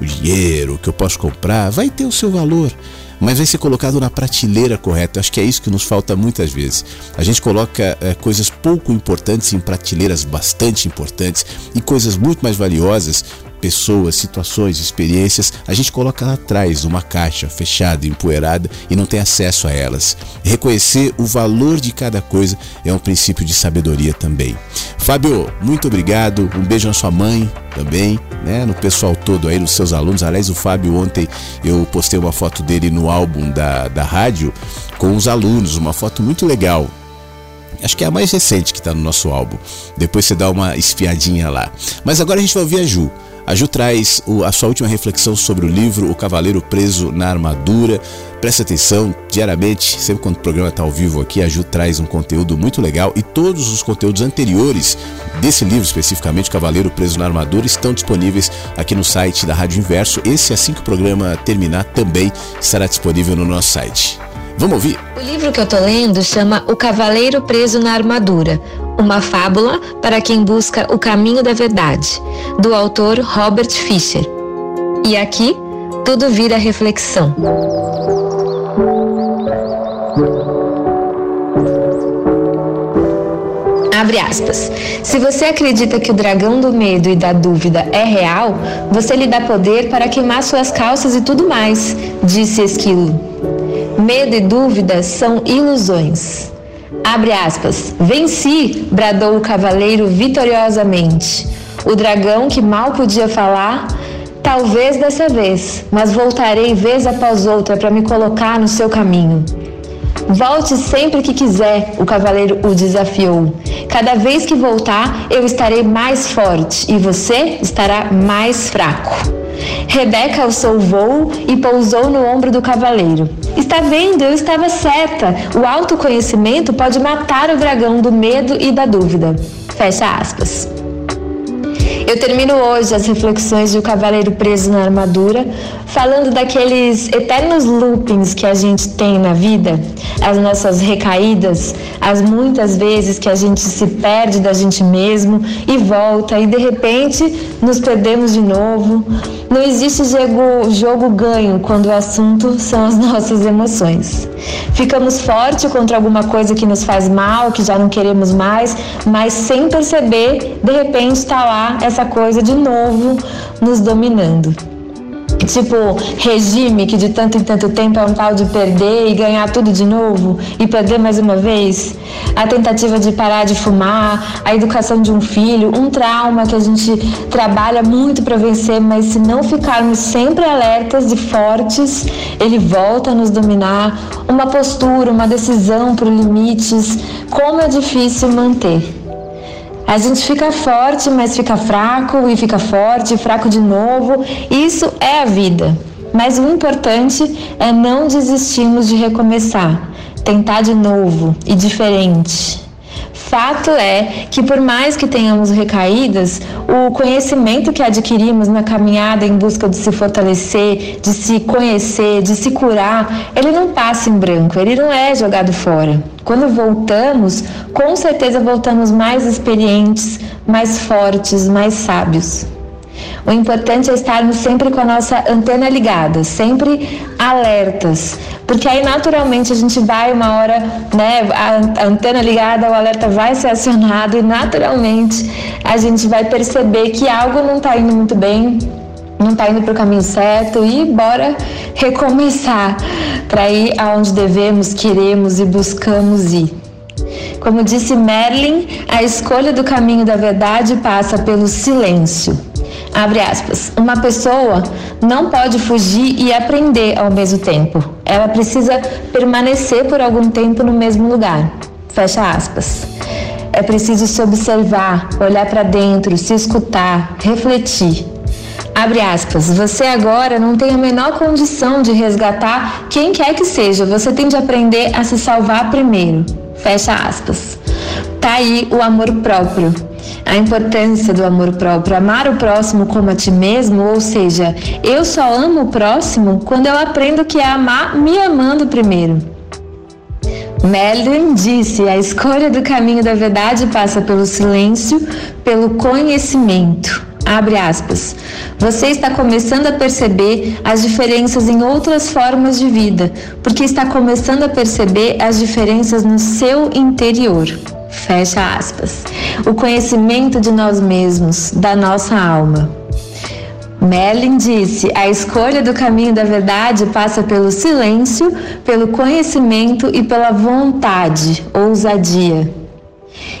o dinheiro que eu posso comprar, vai ter o seu valor, mas vai ser colocado na prateleira correta. Acho que é isso que nos falta muitas vezes. A gente coloca é, coisas pouco importantes em prateleiras bastante importantes e coisas muito mais valiosas pessoas, situações, experiências, a gente coloca lá atrás, numa caixa fechada, empoeirada e não tem acesso a elas. Reconhecer o valor de cada coisa é um princípio de sabedoria também. Fábio, muito obrigado. Um beijo na sua mãe também, né? No pessoal todo aí, nos seus alunos. Aliás, o Fábio ontem eu postei uma foto dele no álbum da, da rádio com os alunos, uma foto muito legal. Acho que é a mais recente que está no nosso álbum. Depois você dá uma espiadinha lá. Mas agora a gente vai ouvir a Ju. A Ju traz a sua última reflexão sobre o livro O Cavaleiro Preso na Armadura. Preste atenção, diariamente, sempre quando o programa está ao vivo aqui, a Ju traz um conteúdo muito legal e todos os conteúdos anteriores desse livro, especificamente O Cavaleiro Preso na Armadura, estão disponíveis aqui no site da Rádio Inverso. Esse, assim que o programa terminar, também estará disponível no nosso site. Vamos ouvir? O livro que eu tô lendo chama O Cavaleiro Preso na Armadura, uma fábula para quem busca o caminho da verdade, do autor Robert Fisher. E aqui tudo vira reflexão. Abre aspas. Se você acredita que o dragão do medo e da dúvida é real, você lhe dá poder para queimar suas calças e tudo mais, disse Esquilo. Medo e dúvida são ilusões. Abre aspas. Venci, bradou o cavaleiro vitoriosamente. O dragão que mal podia falar, talvez dessa vez, mas voltarei vez após outra para me colocar no seu caminho. Volte sempre que quiser, o cavaleiro o desafiou. Cada vez que voltar, eu estarei mais forte e você estará mais fraco. Rebeca alçou o voo e pousou no ombro do cavaleiro. Está vendo? Eu estava certa. O autoconhecimento pode matar o dragão do medo e da dúvida. Fecha aspas. Eu termino hoje as reflexões de O Cavaleiro Preso na Armadura, falando daqueles eternos loopings que a gente tem na vida, as nossas recaídas, as muitas vezes que a gente se perde da gente mesmo e volta e de repente nos perdemos de novo. Não existe jogo, jogo ganho quando o assunto são as nossas emoções. Ficamos fortes contra alguma coisa que nos faz mal, que já não queremos mais, mas sem perceber, de repente está lá essa coisa de novo nos dominando. Tipo regime que de tanto em tanto tempo é um tal de perder e ganhar tudo de novo e perder mais uma vez, a tentativa de parar de fumar, a educação de um filho, um trauma que a gente trabalha muito para vencer, mas se não ficarmos sempre alertas e fortes, ele volta a nos dominar, uma postura, uma decisão por limites, como é difícil manter. A gente fica forte, mas fica fraco e fica forte, fraco de novo. Isso é a vida. Mas o importante é não desistirmos de recomeçar, tentar de novo e diferente. Fato é que, por mais que tenhamos recaídas, o conhecimento que adquirimos na caminhada em busca de se fortalecer, de se conhecer, de se curar, ele não passa em branco, ele não é jogado fora. Quando voltamos, com certeza voltamos mais experientes, mais fortes, mais sábios. O importante é estarmos sempre com a nossa antena ligada, sempre alertas, porque aí naturalmente a gente vai uma hora, né, a antena ligada, o alerta vai ser acionado e naturalmente a gente vai perceber que algo não está indo muito bem, não está indo para o caminho certo e bora recomeçar para ir aonde devemos, queremos e buscamos ir. Como disse Merlin, a escolha do caminho da verdade passa pelo silêncio. Abre aspas. Uma pessoa não pode fugir e aprender ao mesmo tempo. Ela precisa permanecer por algum tempo no mesmo lugar. Fecha aspas. É preciso se observar, olhar para dentro, se escutar, refletir. Abre aspas. Você agora não tem a menor condição de resgatar quem quer que seja. Você tem de aprender a se salvar primeiro. Fecha aspas. Tá aí o amor próprio a importância do amor próprio, amar o próximo como a ti mesmo, ou seja, eu só amo o próximo quando eu aprendo que é amar me amando primeiro. Melvin disse: a escolha do caminho da verdade passa pelo silêncio, pelo conhecimento. Abre aspas. Você está começando a perceber as diferenças em outras formas de vida, porque está começando a perceber as diferenças no seu interior. Fecha aspas. O conhecimento de nós mesmos, da nossa alma. Merlin disse: a escolha do caminho da verdade passa pelo silêncio, pelo conhecimento e pela vontade, ousadia.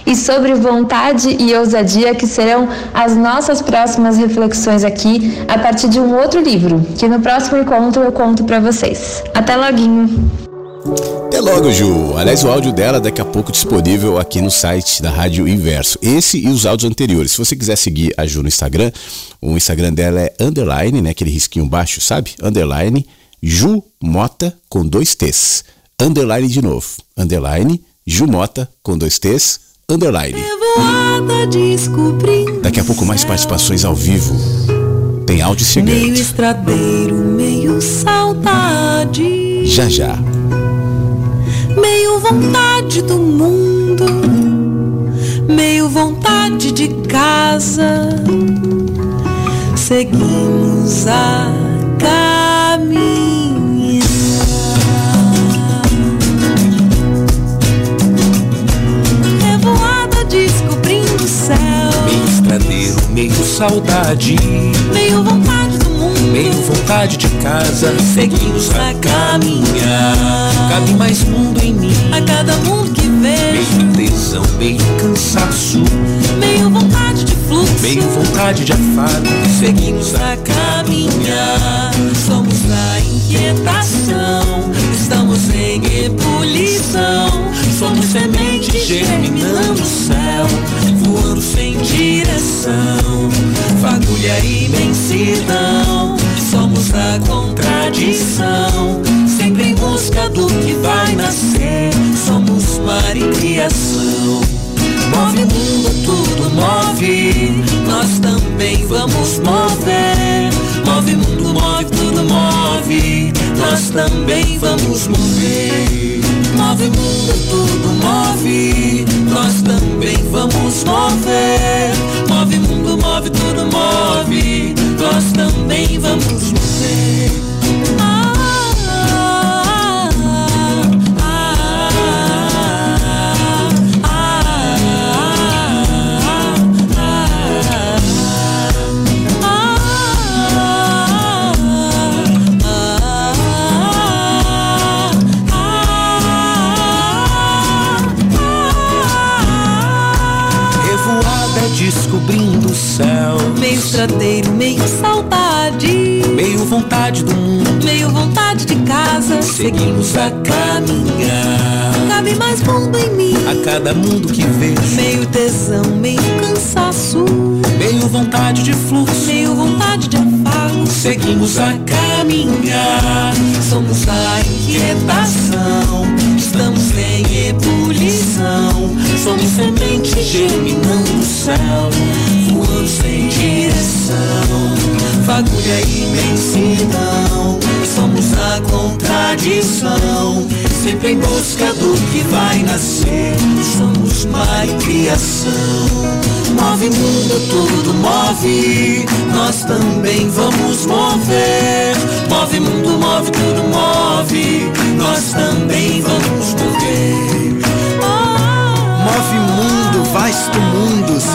E sobre vontade e ousadia, que serão as nossas próximas reflexões aqui a partir de um outro livro, que no próximo encontro eu conto para vocês. Até loguinho! Até logo, Ju. Aliás, o áudio dela daqui a pouco disponível aqui no site da Rádio Inverso. Esse e os áudios anteriores. Se você quiser seguir a Ju no Instagram, o Instagram dela é underline, né? Aquele risquinho baixo, sabe? Underline Ju Mota com dois T's. Underline de novo. Underline Ju Mota com dois T's. Underline. Daqui a pouco mais participações ao vivo. Tem áudio chegando. Meio estradeiro, meio saudade. Já já meio vontade do mundo, meio vontade de casa. Seguimos a caminhar. Meio saudade. Meio vontade do mundo, meio vontade de casa. Seguimos a caminhar. Cabe mais mundo em mim. A cada mundo que vejo. Meio tesão, meio cansaço. Meio vontade de fluxo. Meio vontade de afago. Seguimos a caminhar. Somos a inquietação. Estamos em ebulição. Somos sementes germinando o céu. Voando sem direção. Fagulha e imensidão. Somos a contradição sempre em busca do que vai nascer. Somos mar e criação. Move mundo, tudo move. Nós também vamos mover. Move mundo, move, tudo move. Nós também vamos mover. Move mundo, tudo move. Nós também vamos mover. Move mundo, move, tudo move. Nós também vamos mover. Céu. Meio estradeiro, meio saudade. Meio vontade do mundo, meio vontade de casa. Seguimos a caminhar. Cabe mais mundo em mim. A cada mundo que vejo. Meio tesão, meio cansaço. Meio vontade de fluxo. Meio vontade de afago. Seguimos a caminhar. Somos a inquietação. Estamos em ebulição. Somos semente germinando o céu. Sem direção. Fagulha e imensidão. Somos a contradição. Sempre em busca do que vai nascer. Somos mar e criação. Move mundo, tudo move. Nós também vamos mover. Move mundo, move, tudo move. Nós também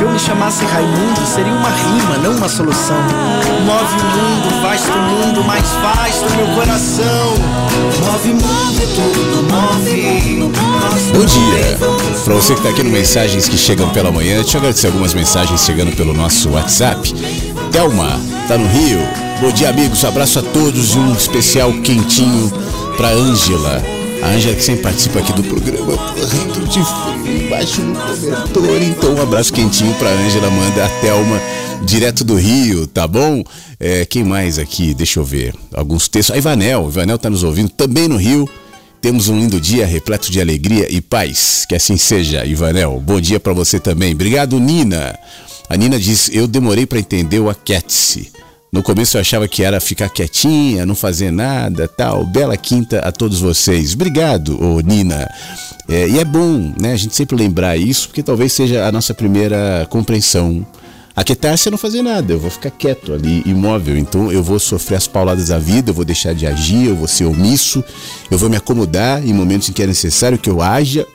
eu me chamasse Raimundo, seria uma rima, não uma solução. Move mundo, vasto mundo, mais vasto meu coração. Move mundo, tudo move. Bom dia! Para você que está aqui no Mensagens que Chegam pela Manhã, deixa eu agradecer algumas mensagens chegando pelo nosso WhatsApp. Thelma, tá no Rio. Bom dia, amigos. Abraço a todos e um especial quentinho para Ângela. A Ângela que sempre participa aqui do programa, morrendo de frio, embaixo no cobertor. Então, um abraço quentinho pra Ângela, manda a Thelma, direto do Rio, tá bom? É, quem mais aqui? Deixa eu ver. Alguns textos. A Ivanel, Ivanel tá nos ouvindo também no Rio. Temos um lindo dia repleto de alegria e paz. Que assim seja, Ivanel. Bom dia para você também. Obrigado, Nina. A Nina diz: Eu demorei para entender o aquete. No começo eu achava que era ficar quietinha, não fazer nada, tal. Bela quinta a todos vocês. Obrigado, ô Nina. É, e é bom, né, a gente sempre lembrar isso, porque talvez seja a nossa primeira compreensão. Aquietar-se é não fazer nada, eu vou ficar quieto ali, imóvel. Então eu vou sofrer as pauladas da vida, eu vou deixar de agir, eu vou ser omisso, eu vou me acomodar em momentos em que é necessário que eu haja,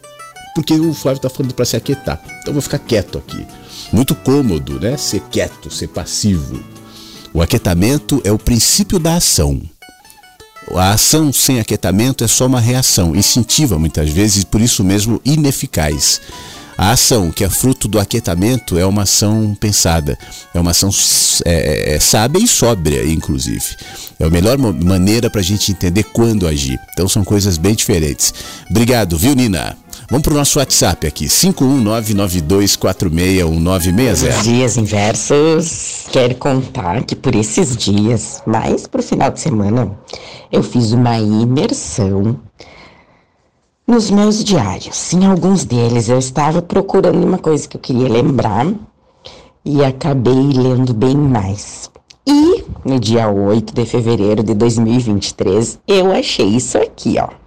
porque o Flávio está falando para se aquietar. Então eu vou ficar quieto aqui. Muito cômodo, né? Ser quieto, ser passivo. O aquietamento é o princípio da ação. A ação sem aquietamento é só uma reação, instintiva muitas vezes e por isso mesmo ineficaz. A ação que é fruto do aquietamento é uma ação pensada, é uma ação é, é, sábia e sóbria, inclusive. É a melhor maneira para a gente entender quando agir. Então são coisas bem diferentes. Obrigado, viu, Nina? Vamos para o nosso WhatsApp aqui, 51992461960. Dias inversos. Quero contar que por esses dias, mais para o final de semana, eu fiz uma imersão nos meus diários. Em alguns deles eu estava procurando uma coisa que eu queria lembrar e acabei lendo bem mais. E no dia 8 de fevereiro de 2023 eu achei isso aqui, ó.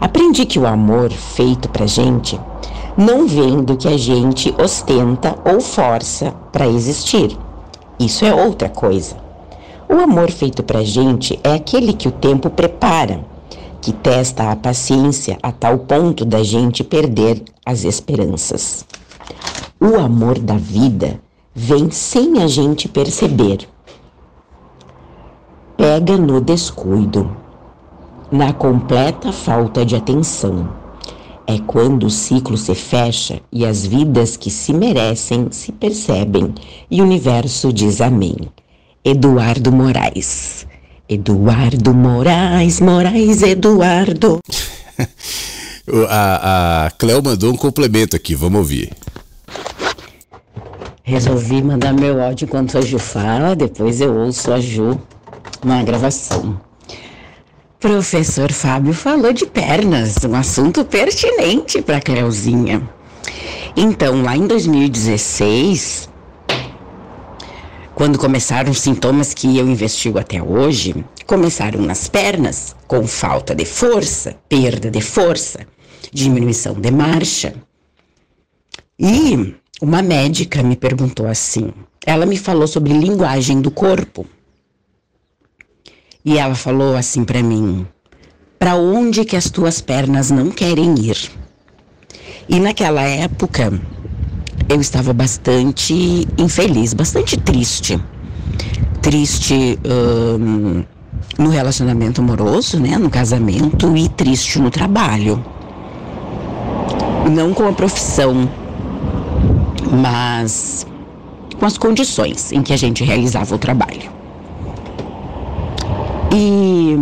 Aprendi que o amor feito pra gente não vem do que a gente ostenta ou força para existir. Isso é outra coisa. O amor feito pra gente é aquele que o tempo prepara, que testa a paciência a tal ponto da gente perder as esperanças. O amor da vida vem sem a gente perceber. Pega no descuido na completa falta de atenção. É quando o ciclo se fecha e as vidas que se merecem se percebem e o universo diz amém. Eduardo Moraes. Eduardo Moraes, Moraes Eduardo. a, a Cleo mandou um complemento aqui, vamos ouvir. Resolvi mandar meu áudio enquanto a Ju fala, depois eu ouço a Ju na gravação. Professor Fábio falou de pernas, um assunto pertinente para Cleuzinha. Então, lá em 2016, quando começaram os sintomas que eu investigo até hoje, começaram nas pernas, com falta de força, perda de força, diminuição de marcha. E uma médica me perguntou assim: ela me falou sobre linguagem do corpo. E ela falou assim para mim: "Para onde que as tuas pernas não querem ir?" E naquela época eu estava bastante infeliz, bastante triste. Triste um, no relacionamento amoroso, né, no casamento e triste no trabalho. Não com a profissão, mas com as condições em que a gente realizava o trabalho. E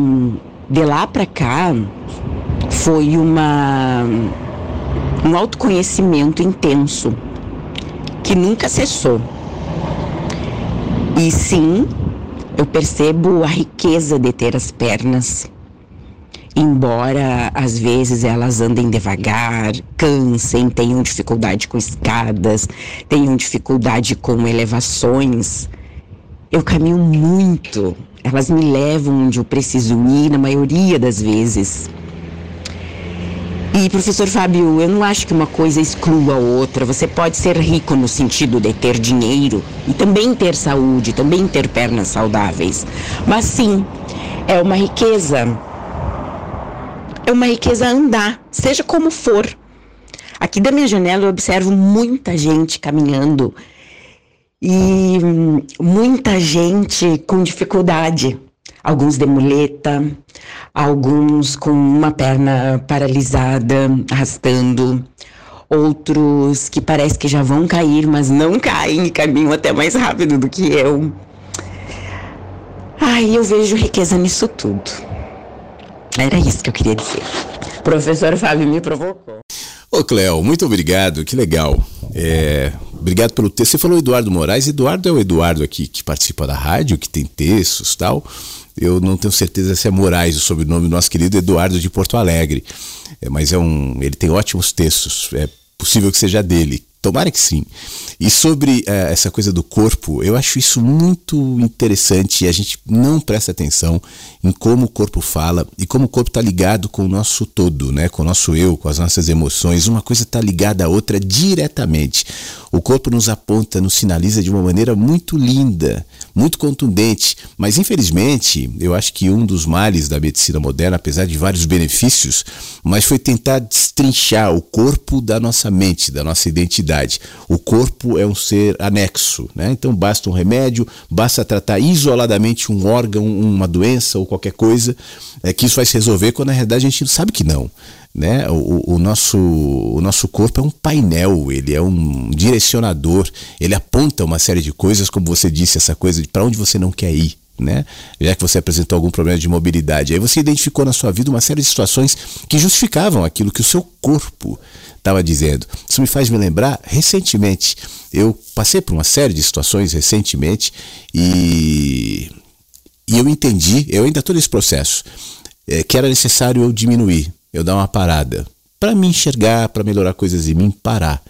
de lá para cá foi uma um autoconhecimento intenso que nunca cessou. E sim, eu percebo a riqueza de ter as pernas. Embora às vezes elas andem devagar, cansem, tenham dificuldade com escadas, tenham dificuldade com elevações, eu caminho muito elas me levam onde eu preciso ir, na maioria das vezes. E, professor Fábio, eu não acho que uma coisa exclua a outra. Você pode ser rico no sentido de ter dinheiro e também ter saúde, também ter pernas saudáveis. Mas sim, é uma riqueza. É uma riqueza andar, seja como for. Aqui da minha janela eu observo muita gente caminhando e muita gente com dificuldade. Alguns de muleta, alguns com uma perna paralisada, arrastando, outros que parece que já vão cair, mas não caem e caminham até mais rápido do que eu. Ai, eu vejo riqueza nisso tudo. Era isso que eu queria dizer. O professor Fábio me provocou. Ô Cléo, muito obrigado, que legal. É, obrigado pelo texto. Você falou Eduardo Moraes. Eduardo é o Eduardo aqui que participa da rádio, que tem textos tal. Eu não tenho certeza se é Moraes o sobrenome do nosso querido Eduardo de Porto Alegre. É, mas é um, ele tem ótimos textos. É possível que seja dele. Tomara que sim. E sobre uh, essa coisa do corpo, eu acho isso muito interessante a gente não presta atenção em como o corpo fala e como o corpo está ligado com o nosso todo, né? com o nosso eu, com as nossas emoções. Uma coisa está ligada à outra diretamente. O corpo nos aponta, nos sinaliza de uma maneira muito linda, muito contundente. Mas infelizmente, eu acho que um dos males da medicina moderna, apesar de vários benefícios, mas foi tentar destrinchar o corpo da nossa mente, da nossa identidade O corpo é um ser anexo, né? Então basta um remédio, basta tratar isoladamente um órgão, uma doença ou qualquer coisa, é que isso vai se resolver quando na realidade a gente sabe que não. Né? O, o, nosso, o nosso corpo é um painel, ele é um direcionador, ele aponta uma série de coisas, como você disse, essa coisa de para onde você não quer ir né? Já que você apresentou algum problema de mobilidade. Aí você identificou na sua vida uma série de situações que justificavam aquilo que o seu corpo estava dizendo. Isso me faz me lembrar, recentemente, eu passei por uma série de situações recentemente e, e eu entendi, eu ainda estou nesse processo, é, que era necessário eu diminuir, eu dar uma parada, para me enxergar, para melhorar coisas em mim, parar.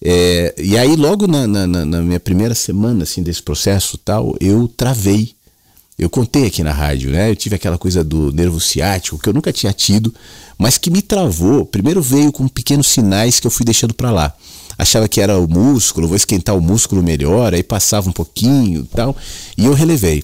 É, e aí, logo na, na, na, minha primeira semana assim, desse processo tal, eu travei eu contei aqui na rádio, né? Eu tive aquela coisa do nervo ciático que eu nunca tinha tido, mas que me travou. Primeiro veio com pequenos sinais que eu fui deixando para lá. Achava que era o músculo, vou esquentar o músculo melhor, aí passava um pouquinho, tal, e eu relevei.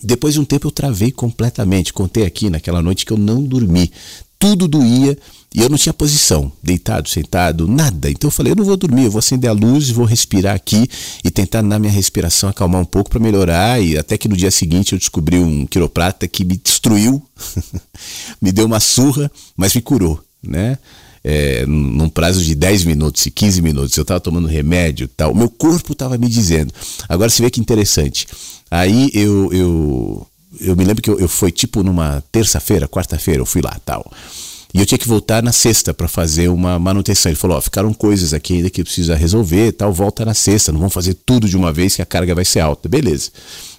Depois de um tempo eu travei completamente. Contei aqui naquela noite que eu não dormi. Tudo doía e eu não tinha posição, deitado, sentado, nada. Então eu falei, eu não vou dormir, eu vou acender a luz, vou respirar aqui e tentar na minha respiração acalmar um pouco para melhorar. E até que no dia seguinte eu descobri um quiroprata que me destruiu, me deu uma surra, mas me curou, né? É, num prazo de 10 minutos e 15 minutos, eu estava tomando remédio tal, meu corpo estava me dizendo. Agora você vê que interessante. Aí eu, eu, eu me lembro que eu, eu fui tipo numa terça-feira, quarta-feira, eu fui lá tal. E eu tinha que voltar na sexta para fazer uma manutenção. Ele falou: Ó, ficaram coisas aqui ainda que precisa resolver tal, volta na sexta, não vamos fazer tudo de uma vez que a carga vai ser alta. Beleza.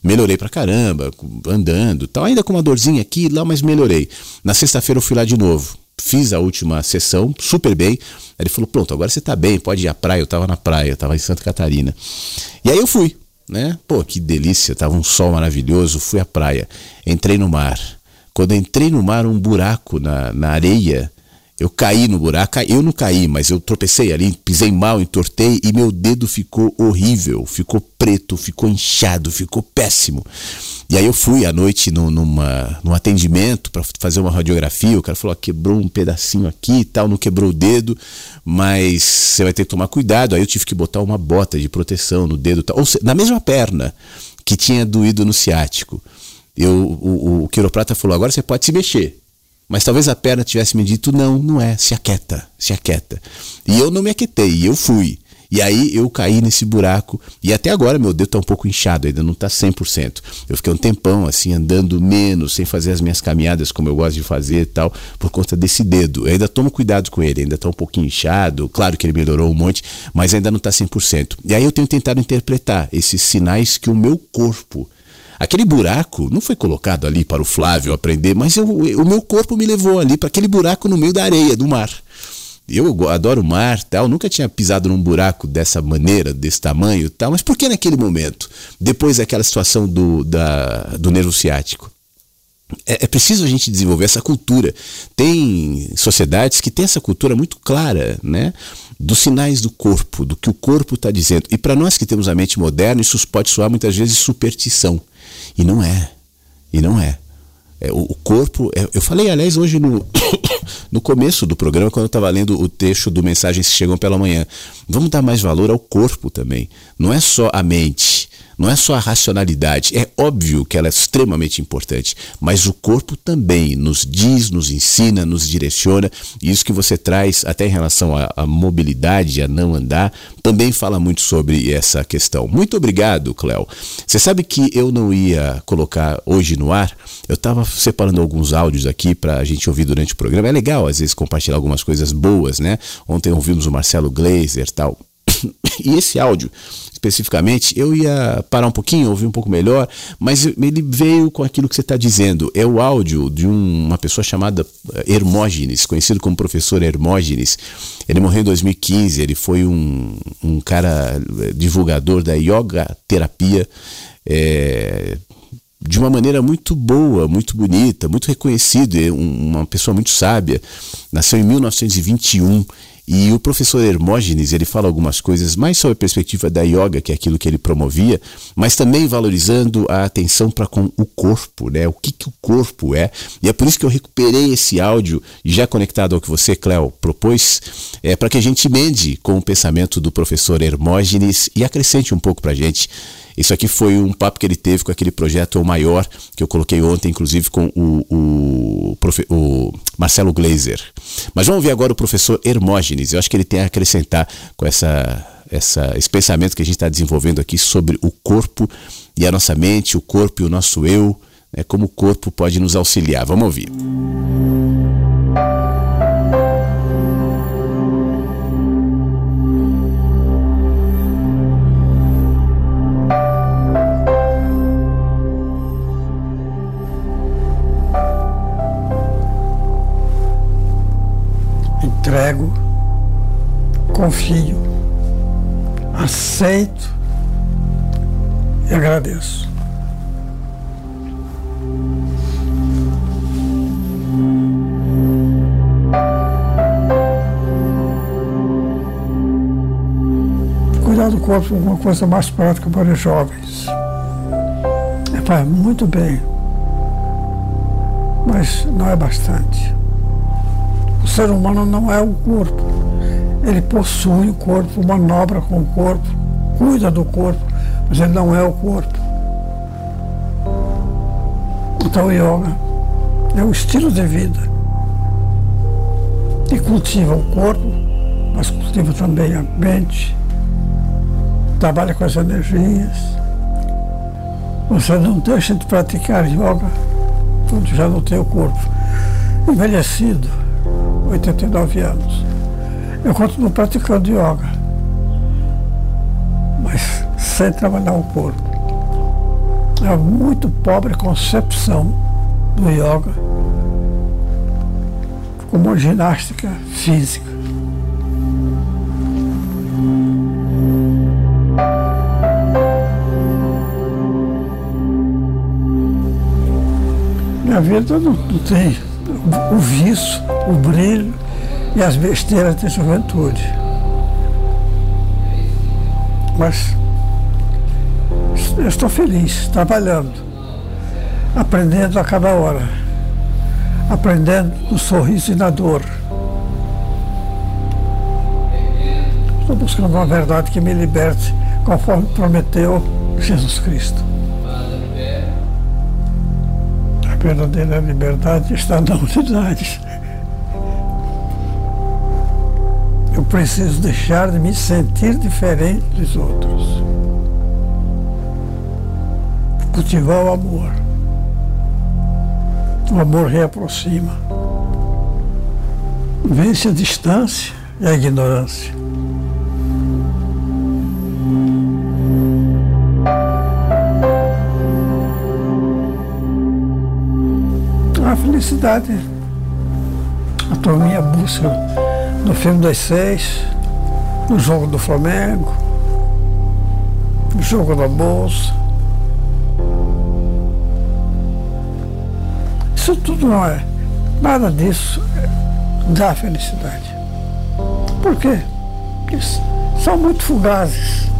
Melhorei pra caramba, andando tal, ainda com uma dorzinha aqui lá, mas melhorei. Na sexta-feira eu fui lá de novo. Fiz a última sessão, super bem. Aí ele falou: Pronto, agora você tá bem, pode ir à praia. Eu tava na praia, eu tava em Santa Catarina. E aí eu fui, né? Pô, que delícia, tava um sol maravilhoso. Fui à praia, entrei no mar quando entrei no mar, um buraco na, na areia, eu caí no buraco, eu não caí, mas eu tropecei ali, pisei mal, entortei e meu dedo ficou horrível, ficou preto, ficou inchado, ficou péssimo. E aí eu fui à noite no, numa, num atendimento para fazer uma radiografia, o cara falou, quebrou um pedacinho aqui e tal, não quebrou o dedo, mas você vai ter que tomar cuidado. Aí eu tive que botar uma bota de proteção no dedo, tal. Ou seja, na mesma perna que tinha doído no ciático. Eu, o, o quiroprata falou: agora você pode se mexer. Mas talvez a perna tivesse me dito: não, não é, se aquieta, se aquieta. E eu não me aquietei, eu fui. E aí eu caí nesse buraco e até agora meu dedo está um pouco inchado, ainda não está 100%. Eu fiquei um tempão assim andando menos, sem fazer as minhas caminhadas como eu gosto de fazer e tal, por conta desse dedo. Eu ainda tomo cuidado com ele, ainda está um pouquinho inchado, claro que ele melhorou um monte, mas ainda não está 100%. E aí eu tenho tentado interpretar esses sinais que o meu corpo Aquele buraco não foi colocado ali para o Flávio aprender, mas eu, o meu corpo me levou ali para aquele buraco no meio da areia, do mar. Eu adoro o mar, tal, nunca tinha pisado num buraco dessa maneira, desse tamanho, tal, mas por que naquele momento, depois daquela situação do, da, do nervo ciático? É, é, preciso a gente desenvolver essa cultura. Tem sociedades que têm essa cultura muito clara, né? Dos sinais do corpo, do que o corpo está dizendo. E para nós que temos a mente moderna, isso pode soar muitas vezes superstição. E não é. E não é. é o, o, corpo. É, eu falei, aliás, hoje no, no começo do programa, quando eu estava lendo o texto do Mensagens que Chegam pela Manhã. Vamos dar mais valor ao corpo também. Não é só a mente não é só a racionalidade, é óbvio que ela é extremamente importante, mas o corpo também nos diz, nos ensina, nos direciona, e isso que você traz até em relação à, mobilidade, a não andar, também fala muito sobre essa questão. Muito obrigado, Cléo. Você sabe que eu não ia colocar hoje no ar, eu estava separando alguns áudios aqui para a gente ouvir durante o programa. É legal, às vezes, compartilhar algumas coisas boas, né? Ontem ouvimos o Marcelo Glazer tal. E esse áudio especificamente, eu ia parar um pouquinho, ouvir um pouco melhor, mas ele veio com aquilo que você está dizendo. É o áudio de um, uma pessoa chamada eh, Hermógenes, conhecido como professor Hermógenes. Ele morreu em 2015, ele foi um, um cara eh, divulgador da yoga terapia. É, de uma maneira muito boa, muito bonita, muito reconhecido, uma pessoa muito sábia. Nasceu em 1921 E o professor Hermógenes, ele fala algumas coisas mais sobre a perspectiva da yoga, que é aquilo que ele promovia, mas também valorizando a atenção para com o corpo, né? O que, que o corpo é. E é por isso que eu recuperei esse áudio, já conectado ao que você, Cléo, propôs, é, para que a gente mende com o pensamento do professor Hermógenes e acrescente um pouco para a gente. Isso aqui foi um papo que ele teve com aquele projeto O Maior, que eu coloquei ontem, inclusive, com o, o, o Marcelo Glazer. Mas vamos ver agora o professor Hermógenes. Eu acho que ele tem a acrescentar com essa, essa, esse pensamento que a gente está desenvolvendo aqui sobre o corpo e a nossa mente, o corpo e o nosso eu, né, como o corpo pode nos auxiliar. Vamos ouvir. entrego, confio, aceito e agradeço. Cuidar do corpo é uma coisa mais prática para os jovens. É, faz muito bem, mas não é bastante. O ser humano não é o corpo. Ele possui o corpo, manobra com o corpo, cuida do corpo, mas ele não é o corpo. Então o yoga é um estilo de vida que cultiva o corpo, mas cultiva também a mente, trabalha com as energias. Você não deixa de praticar yoga quando já não tem o corpo envelhecido 89 anos. Eu continuo praticando yoga, mas sem trabalhar o corpo. É muito pobre concepção do yoga como ginástica física. Minha vida não, não tem o vício, o brilho e as besteiras da juventude. Mas eu estou feliz, trabalhando, aprendendo a cada hora, aprendendo no sorriso e na dor. Estou buscando uma verdade que me liberte, conforme prometeu Jesus Cristo. verdadeira liberdade está na unidade. Preciso deixar de me sentir diferente dos outros. Cultivar o amor. O amor reaproxima. Vence a distância e a ignorância. a felicidade. A tua minha busca no filme das seis, no jogo do Flamengo, no jogo da Bolsa. Isso tudo não é. Nada disso dá felicidade. Por quê? Porque são muito fugazes.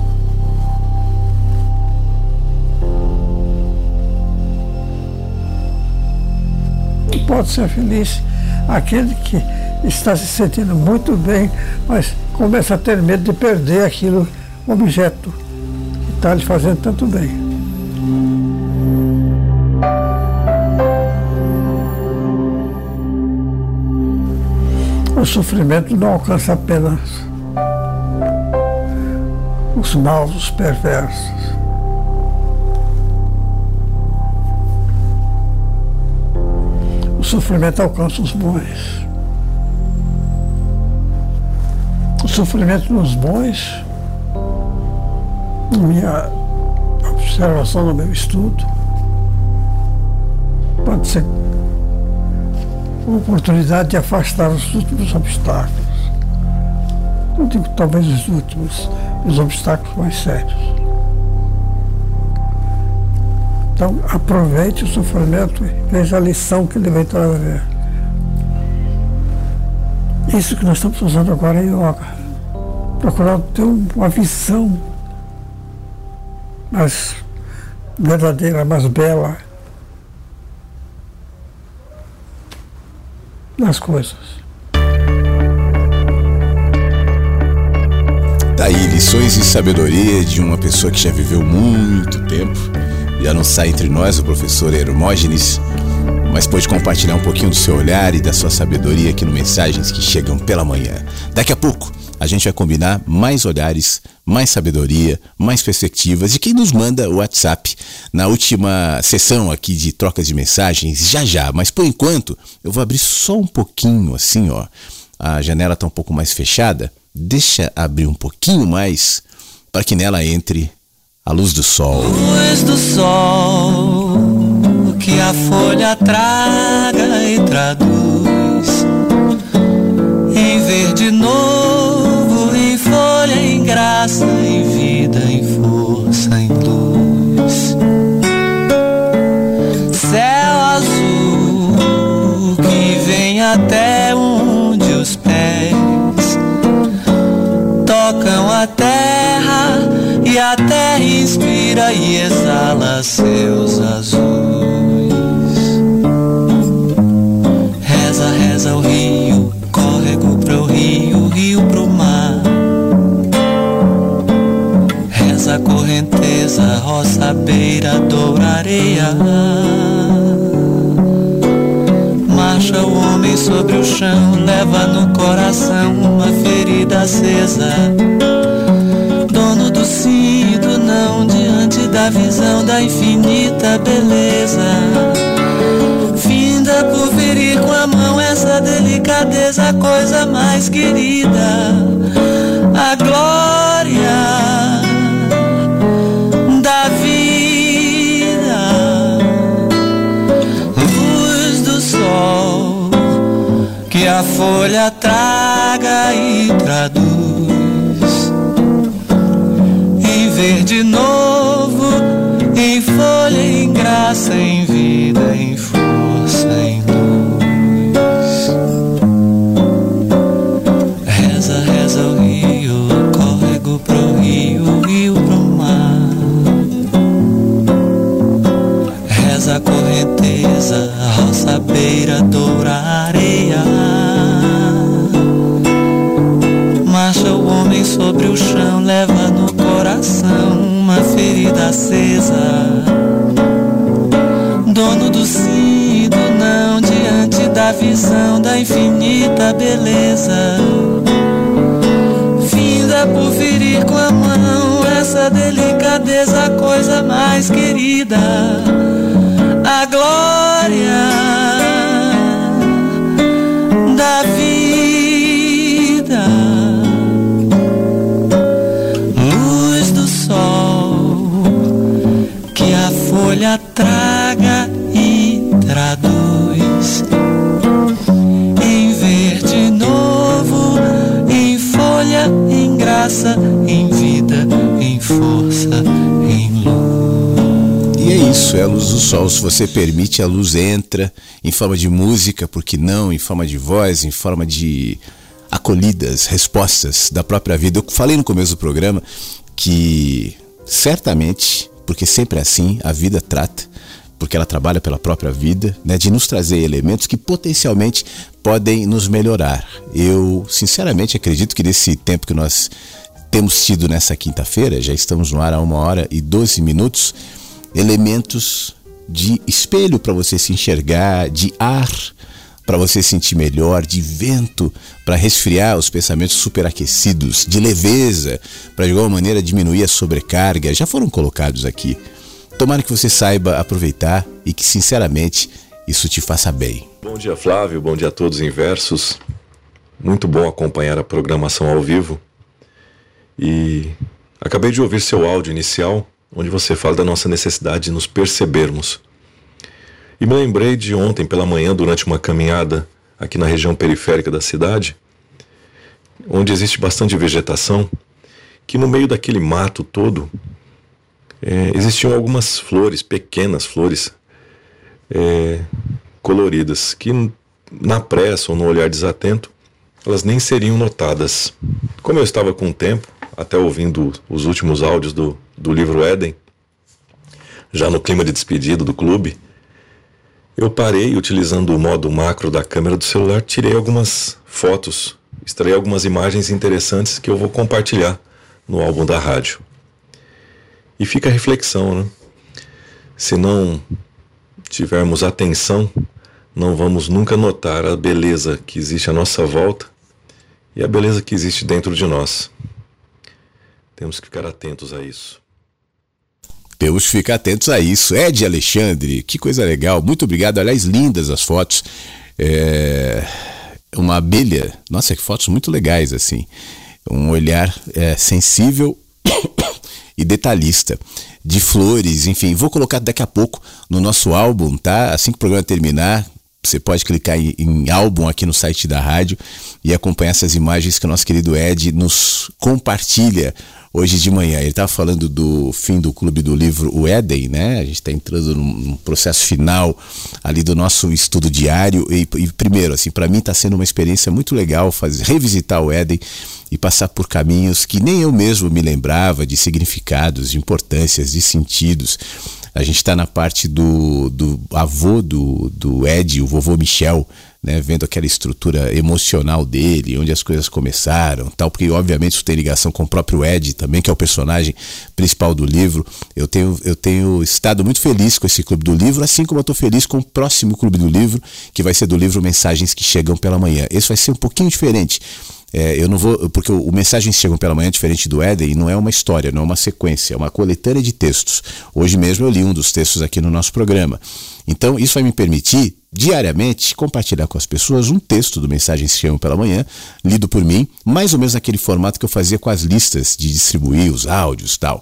pode ser feliz aquele que está se sentindo muito bem, mas começa a ter medo de perder aquilo, objeto que está lhe fazendo tanto bem. O sofrimento não alcança apenas os maus, os perversos. sofrimento alcança os bons. Sofrimento nos bons, na minha observação, no meu estudo, pode ser uma oportunidade de afastar os últimos obstáculos. Não digo talvez os últimos, os obstáculos mais sérios. Então, aproveite o sofrimento e veja a lição que ele vem trazer. Isso que nós estamos fazendo agora é yoga. Procurar ter uma visão mais verdadeira, mais bela das coisas. Daí, tá lições de sabedoria de uma pessoa que já viveu muito tempo. Já não sai entre nós o professor Hermógenes, mas pode compartilhar um pouquinho do seu olhar e da sua sabedoria aqui no Mensagens que Chegam pela Manhã. Daqui a pouco, a gente vai combinar mais olhares, mais sabedoria, mais perspectivas de quem nos manda o WhatsApp na última sessão aqui de trocas de mensagens, já já. Mas por enquanto, eu vou abrir só um pouquinho assim, ó. A janela está um pouco mais fechada. Deixa abrir um pouquinho mais para que nela entre a luz do sol. Luz do sol que a folha traga e traduz em verde novo, graça, em vida, em força, em luz. Céu azul que vem até onde os pés tocam a terra e a terra inspira e exala seus azuis. Reza, reza o rio córrego pro rio, rio pro mar. Reza a correnteza, roça, beira, doura, areia. Marcha o homem sobre o chão, leva no coração uma ferida acesa. Dono do sim e do não, diante da visão da infinita beleza por ferir com a mão essa delicadeza, coisa mais querida, a glória folha traga e traduz em verde novo, em folha, em graça, em vida, em força, em luz. Reza, reza o rio, córrego pro rio, rio pro mar. Reza a correnteza, roça, beira, doura, sobre o chão, leva no coração uma ferida acesa dono do sim e do não, diante da visão da infinita beleza. Finda por ferir com a mão essa delicadeza, coisa mais querida, a glória traga e traduz em verde novo, em folha, em graça, em vida, em força, em luz. E é isso, é a luz do sol. Se você permite, a luz entra em forma de música, porque não, em forma de voz, em forma de acolhidas, respostas da própria vida. Eu falei no começo do programa que certamente, porque sempre é assim, a vida trata, porque ela trabalha pela própria vida, né, de nos trazer elementos que potencialmente podem nos melhorar. Eu, sinceramente, acredito que nesse tempo que nós temos tido nessa quinta-feira, já estamos no ar há uma hora e 12 minutos, elementos de espelho para você se enxergar, de ar para você sentir melhor, de vento para resfriar os pensamentos superaquecidos, de leveza para de alguma maneira diminuir a sobrecarga, já foram colocados aqui. Tomara que você saiba aproveitar e que, sinceramente, isso te faça bem. Bom dia, Flávio. Bom dia a todos em versos. Muito bom acompanhar a programação ao vivo. E acabei de ouvir seu áudio inicial, onde você fala da nossa necessidade de nos percebermos. E me lembrei de ontem pela manhã, durante uma caminhada aqui na região periférica da cidade, onde existe bastante vegetação, que no meio daquele mato todo é, existiam algumas flores, pequenas flores é, coloridas, que na pressa ou no olhar desatento elas nem seriam notadas. Como eu estava com tempo, até ouvindo os últimos áudios do, do livro Éden, já no clima de despedida do clube, eu parei utilizando o modo macro da câmera do celular, tirei algumas fotos, extraí algumas imagens interessantes que eu vou compartilhar no álbum da rádio. E fica a reflexão, né? Se não tivermos atenção, não vamos nunca notar a beleza que existe à nossa volta e a beleza que existe dentro de nós. Temos que ficar atentos a isso. Temos que ficar atentos a isso. Ed Alexandre, que coisa legal. Muito obrigado. Aliás, lindas as fotos. É... Uma abelha. Nossa, que fotos muito legais, assim. Um olhar é, sensível e detalhista. De flores, enfim. Vou colocar daqui a pouco no nosso álbum, tá? Assim que o programa terminar, você pode clicar em, em, álbum aqui no site da rádio e acompanhar essas imagens que o nosso querido Ed nos compartilha hoje de manhã. Ele estava falando do fim do clube do livro O Éden, né? A gente está entrando num processo final ali do nosso estudo diário. E, e primeiro, assim, para mim está sendo uma experiência muito legal fazer, revisitar o Éden e passar por caminhos que nem eu mesmo me lembrava de significados, de importâncias, de sentidos. A gente está na parte do, do avô do, do Ed, o vovô Michel, né, vendo aquela estrutura emocional dele, onde as coisas começaram, tal, porque obviamente isso tem ligação com o próprio Ed também, que é o personagem principal do livro. Eu tenho, eu tenho estado muito feliz com esse clube do livro, assim como eu estou feliz com o próximo clube do livro, que vai ser do livro Mensagens que Chegam pela Manhã. Esse vai ser um pouquinho diferente. É, eu não vou. Porque o, Mensagens Chegam pela Manhã, diferente do Éden, não é uma história, não é uma sequência, é uma coletânea de textos. Hoje mesmo eu li um dos textos aqui no nosso programa. Então, isso vai me permitir diariamente compartilhar com as pessoas um texto do Mensagens que Chegam pela Manhã, lido por mim, mais ou menos naquele formato que eu fazia com as listas de distribuir os áudios tal.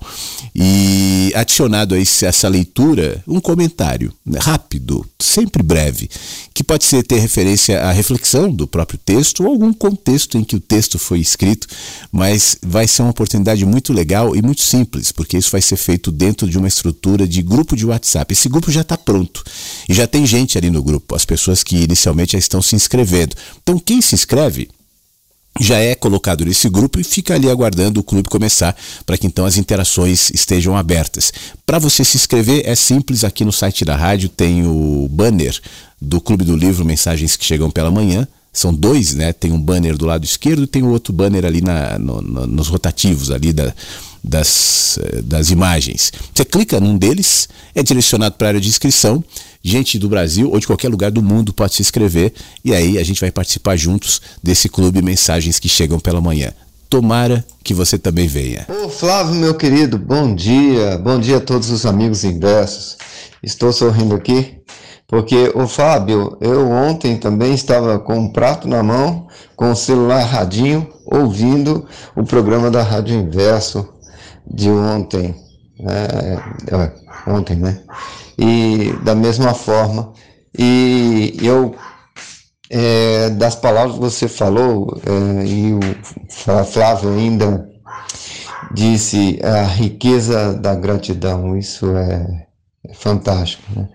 E adicionado a esse, essa leitura, um comentário né, rápido, sempre breve, que pode ser ter referência à reflexão do próprio texto ou algum contexto em que o texto foi escrito, mas vai ser uma oportunidade muito legal e muito simples, porque isso vai ser feito dentro de uma estrutura de grupo de WhatsApp. Esse grupo já está pronto e já tem gente ali no grupo, as pessoas que inicialmente já estão se inscrevendo. Então, quem se inscreve já é colocado nesse grupo e fica ali aguardando o clube começar para que então as interações estejam abertas. Para você se inscrever é simples, aqui no site da rádio tem o banner do Clube do Livro Mensagens que Chegam pela Manhã. São dois, né? Tem um banner do lado esquerdo e tem o outro banner ali na, no, no, nos rotativos ali da, das, eh, das imagens. Você clica num deles, é direcionado para a área de inscrição. Gente do Brasil ou de qualquer lugar do mundo pode se inscrever e aí a gente vai participar juntos desse clube Mensagens que Chegam pela Manhã. Tomara que você também venha. Ô Flávio, meu querido, bom dia. Bom dia a todos os amigos inversos. Estou sorrindo aqui porque, o Fábio, eu ontem também estava com um prato na mão, com o celular radinho, ouvindo o programa da Rádio Inverso de ontem, é, é, ontem, né? E da mesma forma, e eu, é, das palavras que você falou, é, e o Flávio ainda disse a riqueza da gratidão, isso é, é fantástico, né?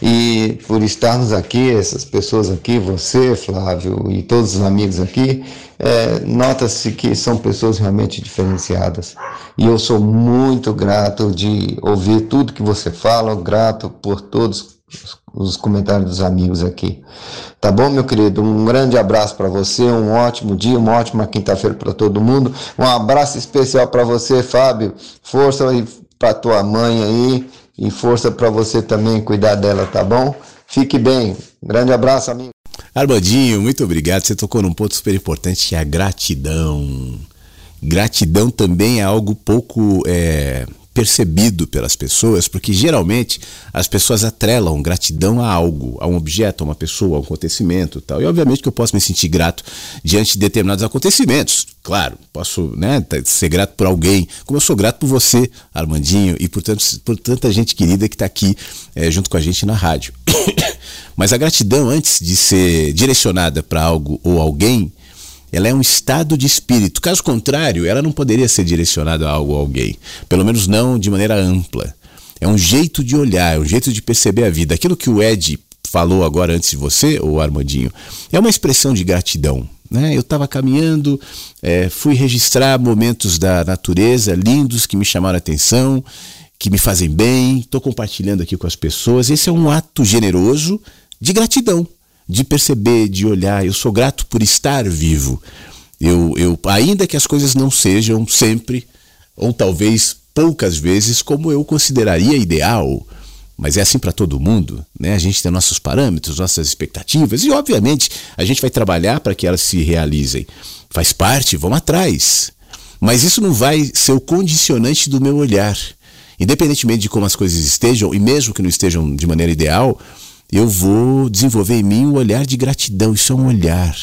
E por estarmos aqui, essas pessoas aqui, você, Flávio, e todos os amigos aqui, é, nota-se que são pessoas realmente diferenciadas. E eu sou muito grato de ouvir tudo que você fala, grato por todos os comentários dos amigos aqui. Tá bom, meu querido? Um grande abraço para você, um ótimo dia, uma ótima quinta-feira para todo mundo. Um abraço especial para você, Fábio. Força aí para tua mãe aí e força para você também cuidar dela, tá bom? Fique bem. grande abraço, amigo. Armandinho, muito obrigado. Você tocou num ponto super importante que é a gratidão. Gratidão também é algo pouco é, percebido pelas pessoas, porque geralmente as pessoas atrelam gratidão a algo, a um objeto, a uma pessoa, a um acontecimento tal. E obviamente que eu posso me sentir grato diante de determinados acontecimentos. Claro, posso né, ser grato por alguém, como eu sou grato por você, Armandinho, e por, tanto, por tanta gente querida que está aqui é, junto com a gente na rádio. Mas a gratidão, antes de ser direcionada para algo ou alguém, ela é um estado de espírito. Caso contrário, ela não poderia ser direcionada a algo ou alguém. Pelo menos não de maneira ampla. É um jeito de olhar, é um jeito de perceber a vida. Aquilo que o Ed falou agora antes de você, o Armandinho, é uma expressão de gratidão. Né? Eu estava caminhando, é, fui registrar momentos da natureza lindos que me chamaram a atenção, que me fazem bem, estou compartilhando aqui com as pessoas. Esse é um ato generoso de gratidão, de perceber, de olhar. Eu sou grato por estar vivo. Eu, eu, ainda que as coisas não sejam sempre, ou talvez poucas vezes, como eu consideraria ideal, mas é assim para todo mundo, né? A gente tem nossos parâmetros, nossas expectativas e, obviamente, a gente vai trabalhar para que elas se realizem. Faz parte, vamos atrás. Mas isso não vai ser o condicionante do meu olhar. Independentemente de como as coisas estejam, e mesmo que não estejam de maneira ideal, eu vou desenvolver em mim um olhar de gratidão. Isso é um olhar.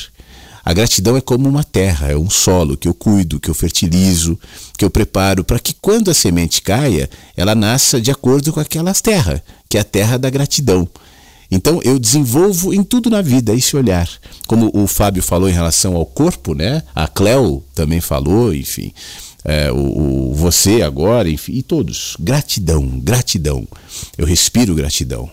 A gratidão é como uma terra, é um solo que eu cuido, que eu fertilizo, que eu preparo para que quando a semente caia, ela nasça de acordo com aquela terra, que é a terra da gratidão. Então eu desenvolvo em tudo na vida esse olhar. Como o Fábio falou em relação ao corpo, né? A Cleo também falou, enfim. É, o, o, você agora, enfim, e todos. Gratidão, gratidão. Eu respiro gratidão.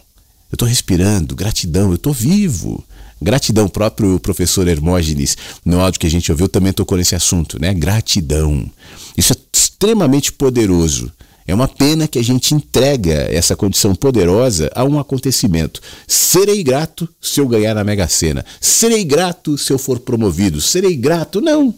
Eu estou respirando gratidão, eu estou vivo. Gratidão, próprio professor Hermógenes, no áudio que a gente ouviu, também tocou nesse assunto, né? Gratidão. Isso é extremamente poderoso. É uma pena que a gente entrega essa condição poderosa a um acontecimento. Serei grato se eu ganhar na Mega Sena. Serei grato se eu for promovido. Serei grato. Não.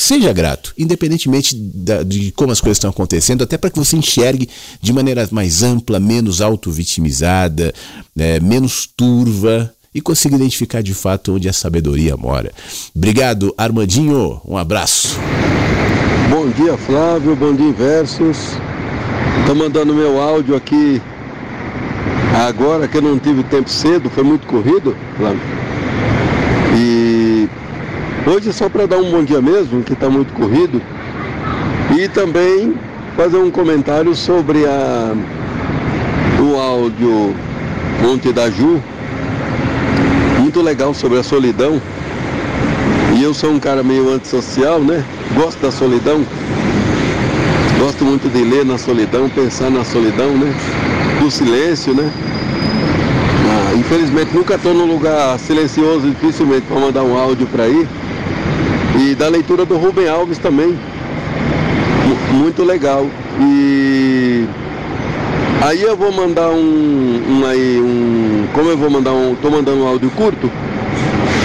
Seja grato, independentemente de como as coisas estão acontecendo, até para que você enxergue de maneira mais ampla, menos auto-vitimizada, né, menos turva e consiga identificar de fato onde a sabedoria mora. Obrigado, Armandinho. Um abraço. Bom dia, Flávio. Bom dia, Versos. Estou mandando meu áudio aqui agora que eu não tive tempo cedo, foi muito corrido, Flávio. Hoje é só para dar um bom dia mesmo, que está muito corrido. E também fazer um comentário sobre a, o áudio Monte da Ju, muito legal sobre a solidão. E eu sou um cara meio antissocial, né? Gosto da solidão. Gosto muito de ler na solidão, pensar na solidão, né? Do silêncio, né? Infelizmente nunca estou num lugar silencioso, dificilmente para mandar um áudio para ir. E da leitura do Rubem Alves também. Muito legal. E Aí eu vou mandar um, um, aí, um. Como eu vou mandar um. tô mandando um áudio curto,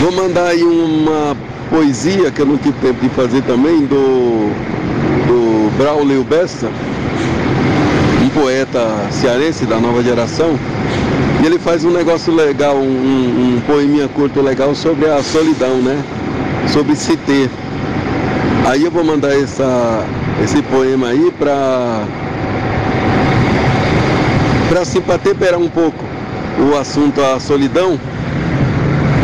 vou mandar aí uma poesia que eu não tive tempo de fazer também, do, do Braulio Bessa, um poeta cearense da nova geração. Ele faz um negócio legal, um, um poeminha curto legal sobre a solidão, né? Sobre se ter. Aí eu vou mandar essa, esse poema aí para para assim, para temperar um pouco o assunto a solidão,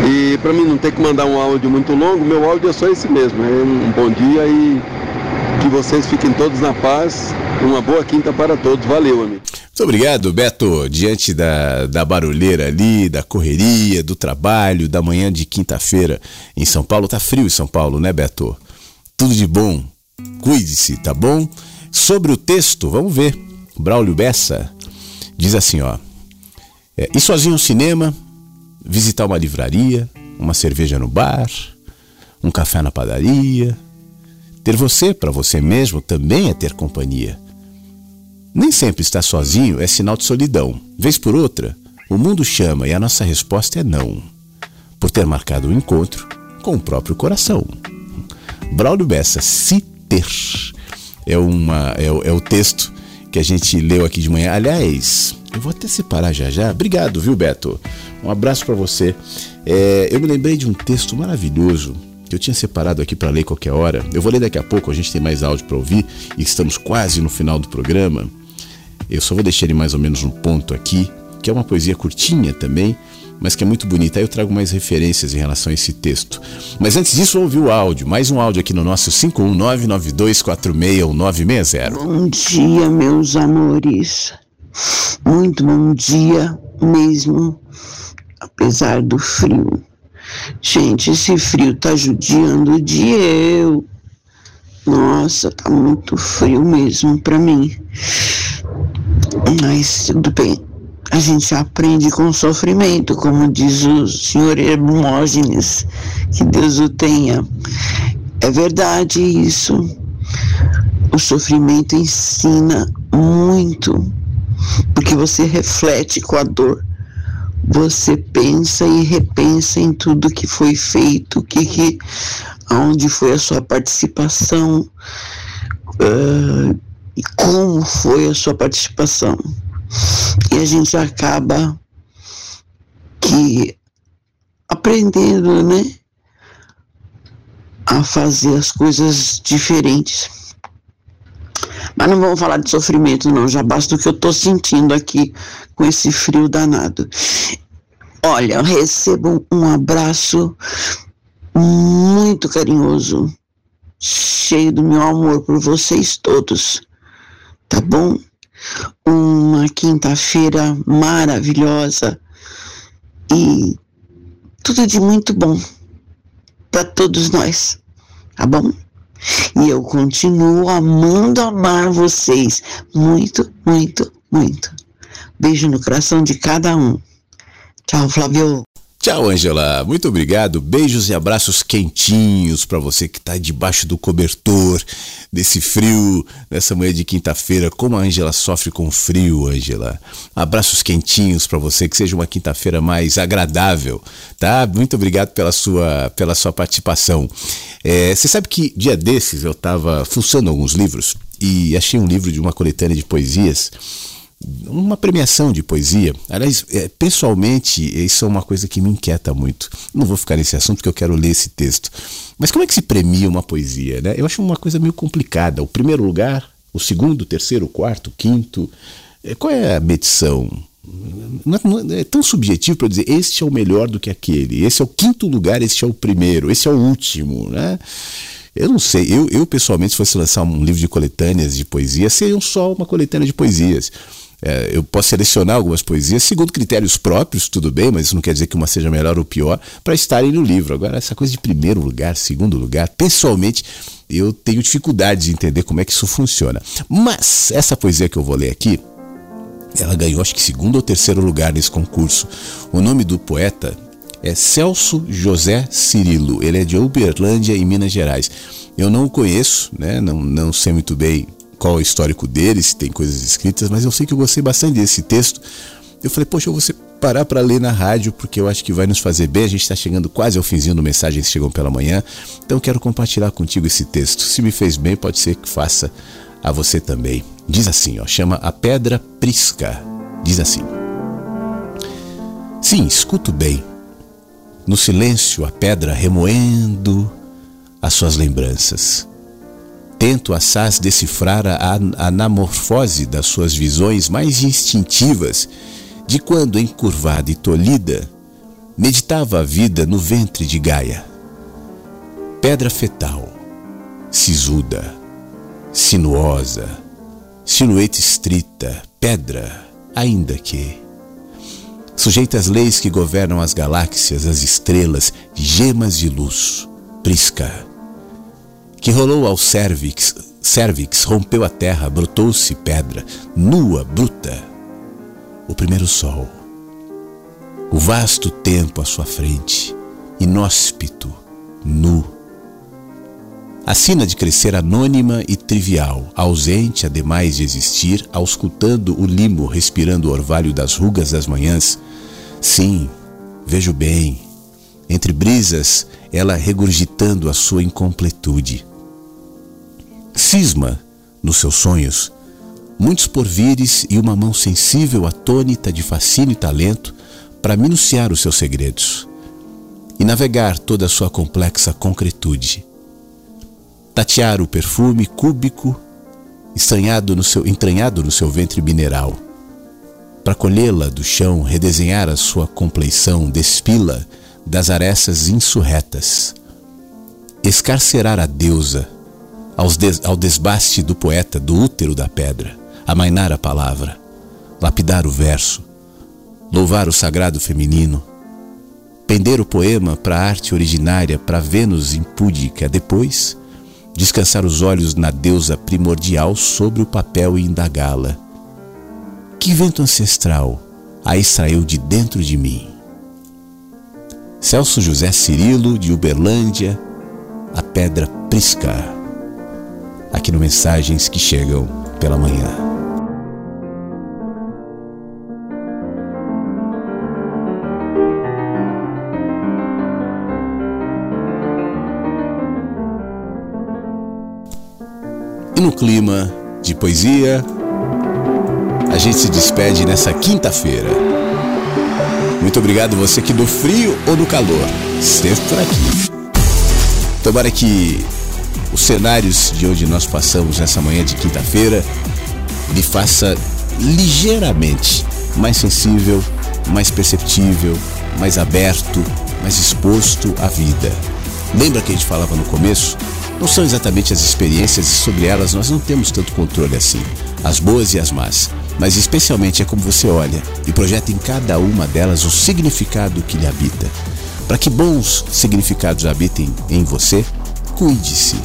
e para mim não ter que mandar um áudio muito longo, meu áudio é só esse mesmo. É um bom dia e que vocês fiquem todos na paz. Uma boa quinta para todos. Valeu, amigo. Muito obrigado, Beto. Diante da, da barulheira ali, da correria, do trabalho, da manhã de quinta-feira em São Paulo. Tá frio em São Paulo, né, Beto? Tudo de bom. Cuide-se, tá bom? Sobre o texto, vamos ver. Braulio Bessa Diz assim, ó. É, ir sozinho ao cinema, visitar uma livraria, uma cerveja no bar, um café na padaria. Ter você para você mesmo também é ter companhia. Nem sempre estar sozinho é sinal de solidão. Vez por outra, o mundo chama e a nossa resposta é não. Por ter marcado um encontro com o próprio coração. Braulio Bessa, se ter, é, uma, é, é o texto que a gente leu aqui de manhã. Aliás, eu vou até separar já já. Obrigado, viu, Beto? Um abraço para você. É, eu me lembrei de um texto maravilhoso que eu tinha separado aqui para ler qualquer hora. Eu vou ler daqui a pouco, a gente tem mais áudio para ouvir e estamos quase no final do programa. Eu só vou deixar ele mais ou menos no ponto aqui, que é uma poesia curtinha também, mas que é muito bonita. Aí eu trago mais referências em relação a esse texto. Mas antes disso, ouvir o áudio. Mais um áudio aqui no nosso 51992461960. Bom dia, meus amores. Muito bom dia mesmo, apesar do frio. Gente, esse frio tá judiando de eu. Nossa, tá muito frio mesmo para mim. Mas tudo bem. a gente aprende com sofrimento, como diz o senhor Hermógenes, que Deus o tenha. É verdade isso. O sofrimento ensina muito, porque você reflete com a dor. Você pensa e repensa em tudo que foi feito, que, que aonde foi a sua participação uh, e como foi a sua participação. E a gente acaba que aprendendo, né, a fazer as coisas diferentes. Mas não vamos falar de sofrimento, não. Já basta o que eu estou sentindo aqui com esse frio danado. Olha, eu recebo um abraço muito carinhoso, cheio do meu amor por vocês todos, tá bom? Uma quinta-feira maravilhosa e tudo de muito bom para todos nós, tá bom? E eu continuo amando amar vocês muito, muito, muito. Beijo no coração de cada um. Tchau, Flávio. Tchau, Angela. Muito obrigado. Beijos e abraços quentinhos para você que está debaixo do cobertor desse frio nessa manhã de quinta-feira. Como a Angela sofre com frio, Angela. Abraços quentinhos para você que seja uma quinta-feira mais agradável, tá? Muito obrigado pela sua pela sua participação. É, você sabe que dia desses eu estava fuçando alguns livros e achei um livro de uma coletânea de poesias uma premiação de poesia. Aliás, é, pessoalmente, isso é uma coisa que me inquieta muito. Não vou ficar nesse assunto porque eu quero ler esse texto. Mas como é que se premia uma poesia? Né? Eu acho uma coisa meio complicada. O primeiro lugar, o segundo, o terceiro, o quarto, o quinto. É, qual é a medição? É, tão subjetivo para dizer este é o melhor do que aquele, esse é o quinto lugar, este é o primeiro, esse é o último, né? Eu não sei, eu, eu pessoalmente, se fosse lançar um livro de coletâneas de poesia, seria só uma coletânea de poesias. É, eu posso selecionar algumas poesias segundo critérios próprios, tudo bem, mas isso não quer dizer que uma seja melhor ou pior, para estarem no livro. Agora, essa coisa de primeiro lugar, segundo lugar, pessoalmente, eu tenho dificuldade de entender como é que isso funciona. Mas essa poesia que eu vou ler aqui, ela ganhou acho que segundo ou terceiro lugar nesse concurso. O nome do poeta é Celso José Cirilo. Ele é de Uberlândia, em Minas Gerais. Eu não o conheço, né? não, não sei muito bem qual é o histórico dele, se tem coisas escritas, mas eu sei que eu gostei bastante desse texto. Eu falei, poxa, eu vou parar para ler na rádio, porque eu acho que vai nos fazer bem. A gente está chegando quase ao finzinho do Mensagens Chegam pela Manhã, então quero compartilhar contigo esse texto. Se me fez bem, pode ser que faça a você também. Diz assim, ó, chama A Pedra Prisca. Diz assim: Sim, escuto bem. No silêncio, a pedra remoendo as suas lembranças tento assaz decifrar a anamorfose das suas visões mais instintivas, de quando, encurvada e tolhida, meditava a vida no ventre de Gaia. Pedra fetal, sisuda, sinuosa, silhueta estrita, pedra, ainda que. Sujeita às leis que governam as galáxias, as estrelas, gemas de luz, prisca que rolou ao cervix, cervix rompeu a terra, brotou-se pedra, nua, bruta. O primeiro sol. O vasto tempo à sua frente, inóspito, nu. A sina de crescer anônima e trivial, ausente ademais de existir, auscultando o limo, respirando o orvalho das rugas das manhãs. Sim, vejo bem, entre brisas, ela regurgitando a sua incompletude cisma nos seus sonhos, muitos porvires e uma mão sensível atônita de fascínio e talento para minuciar os seus segredos e navegar toda a sua complexa concretude. Tatear o perfume cúbico estranhado no seu, entranhado no seu ventre mineral, para colhê-la do chão, redesenhar a sua compleição, despila das arestas insurretas, escarcerar a deusa, des, ao desbaste do poeta do útero da pedra, amainar a palavra, lapidar o verso, louvar o sagrado feminino, pender o poema para a arte originária, para Vênus impúdica, depois descansar os olhos na deusa primordial sobre o papel e indagá-la. Que vento ancestral a extraiu de dentro de mim. Celso José Cirilo, de Uberlândia, a pedra prisca. Aqui no Mensagens que Chegam pela Manhã. E no clima de poesia, a gente se despede nessa quinta-feira. Muito obrigado você que do frio ou do calor esteve por aqui. Tomara que os cenários de onde nós passamos nessa manhã de quinta-feira lhe faça ligeiramente mais sensível, mais perceptível, mais aberto, mais exposto à vida. Lembra que a gente falava no começo? Não são exatamente as experiências e sobre elas nós não temos tanto controle assim, as boas e as más, mas especialmente é como você olha e projeta em cada uma delas o significado que lhe habita. Para que bons significados habitem em você, cuide-se,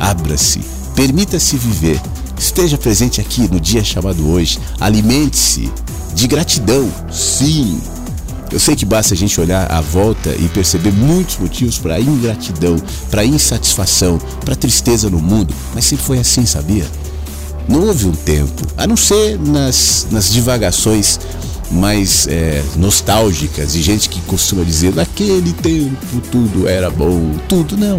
abra-se, permita-se viver, esteja presente aqui no dia chamado hoje, alimente-se de gratidão, sim. Eu sei que basta a gente olhar à volta e perceber muitos motivos para ingratidão, para insatisfação, para tristeza no mundo, mas sempre foi assim, sabia? Não houve um tempo, a não ser nas, nas divagações mais é, nostálgicas de gente que costuma dizer naquele tempo tudo era bom, tudo não.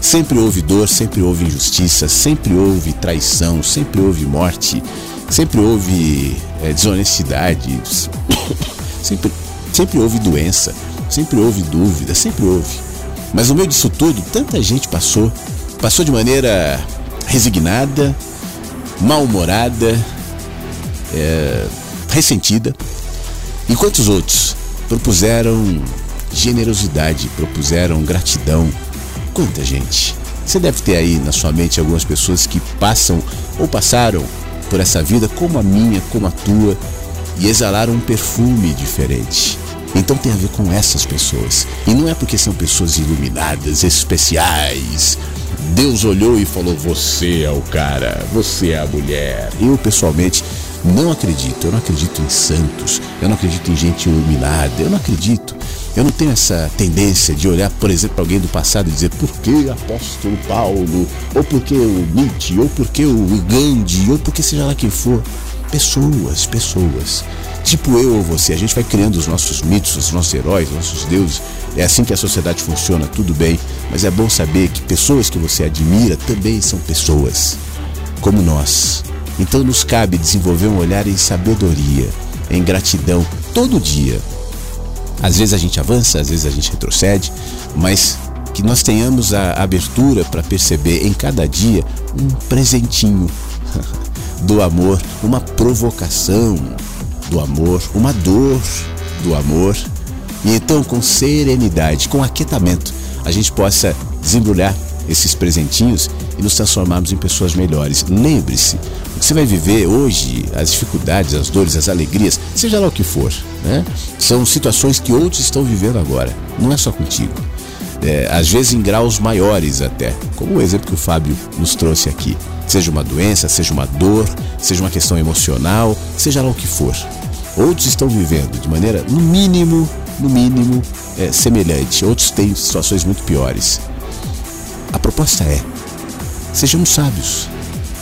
Sempre houve dor, sempre houve injustiça, sempre houve traição, sempre houve morte, sempre houve é, desonestidade, sempre, sempre houve doença, sempre houve dúvida, sempre houve. Mas no meio disso tudo, tanta gente passou, passou de maneira resignada, mal-humorada, é, ressentida, enquanto os outros propuseram generosidade, propuseram gratidão. Quanta gente! Você deve ter aí na sua mente algumas pessoas que passam ou passaram por essa vida como a minha, como a tua, e exalaram um perfume diferente. Então tem a ver com essas pessoas. E não é porque são pessoas iluminadas, especiais. Deus olhou e falou: Você é o cara, você é a mulher. Eu, pessoalmente, não acredito. Eu não acredito em santos. Eu não acredito em gente iluminada. Eu não acredito. Eu não tenho essa tendência de olhar, por exemplo, para alguém do passado e dizer por que apóstolo Paulo, ou por que o Nietzsche, ou por que o Gandhi, ou por que seja lá quem for. Pessoas, pessoas. Tipo eu ou você, a gente vai criando os nossos mitos, os nossos heróis, os nossos deuses. É assim que a sociedade funciona, tudo bem, mas é bom saber que pessoas que você admira também são pessoas, como nós. Então nos cabe desenvolver um olhar em sabedoria, em gratidão, todo dia. Às vezes a gente avança, às vezes a gente retrocede, mas que nós tenhamos a abertura para perceber em cada dia um presentinho do amor, uma provocação do amor, uma dor do amor. E então, com serenidade, com aquietamento, a gente possa desembrulhar esses presentinhos e nos transformarmos em pessoas melhores. Lembre-se, o que você vai viver hoje, as dificuldades, as dores, as alegrias, seja lá o que for, né? São situações que outros estão vivendo agora, não é só contigo. É, às vezes em graus maiores até, como o exemplo que o Fábio nos trouxe aqui. Seja uma doença, seja uma dor, seja uma questão emocional, seja lá o que for. Outros estão vivendo de maneira, no mínimo, no mínimo, é, semelhante. Outros têm situações muito piores. A proposta é: sejamos sábios,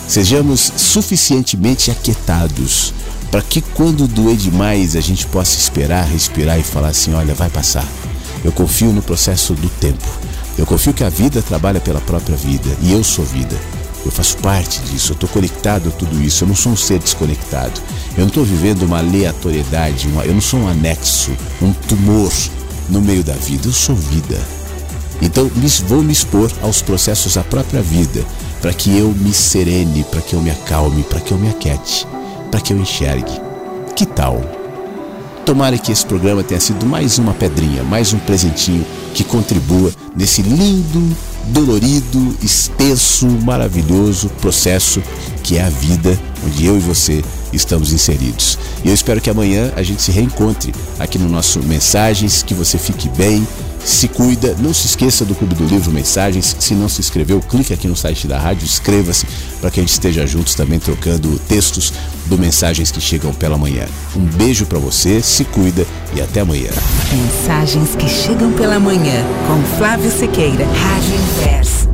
sejamos suficientemente aquietados para que quando doer demais a gente possa esperar, respirar e falar assim: olha, vai passar. Eu confio no processo do tempo. Eu confio que a vida trabalha pela própria vida e eu sou vida. Eu faço parte disso, eu estou conectado a tudo isso, eu não sou um ser desconectado. Eu não estou vivendo uma aleatoriedade, uma, eu não sou um anexo, um tumor no meio da vida, eu sou vida. Então vou me expor aos processos da própria vida, para que eu me serene, para que eu me acalme, para que eu me aquete, para que eu enxergue. Que tal? Tomara que esse programa tenha sido mais uma pedrinha, mais um presentinho que contribua nesse lindo, dolorido, extenso, maravilhoso processo que é a vida onde eu e você estamos inseridos. E eu espero que amanhã a gente se reencontre aqui no nosso Mensagens, que você fique bem, se cuida. Não se esqueça do Clube do Livro Mensagens. Se não se inscreveu, clique aqui no site da rádio, inscreva-se para que a gente esteja juntos também trocando textos do Mensagens que chegam pela manhã. Um beijo para você, se cuida e até amanhã. Mensagens que chegam pela manhã com Flávio Sequeira, Rádio Inverso.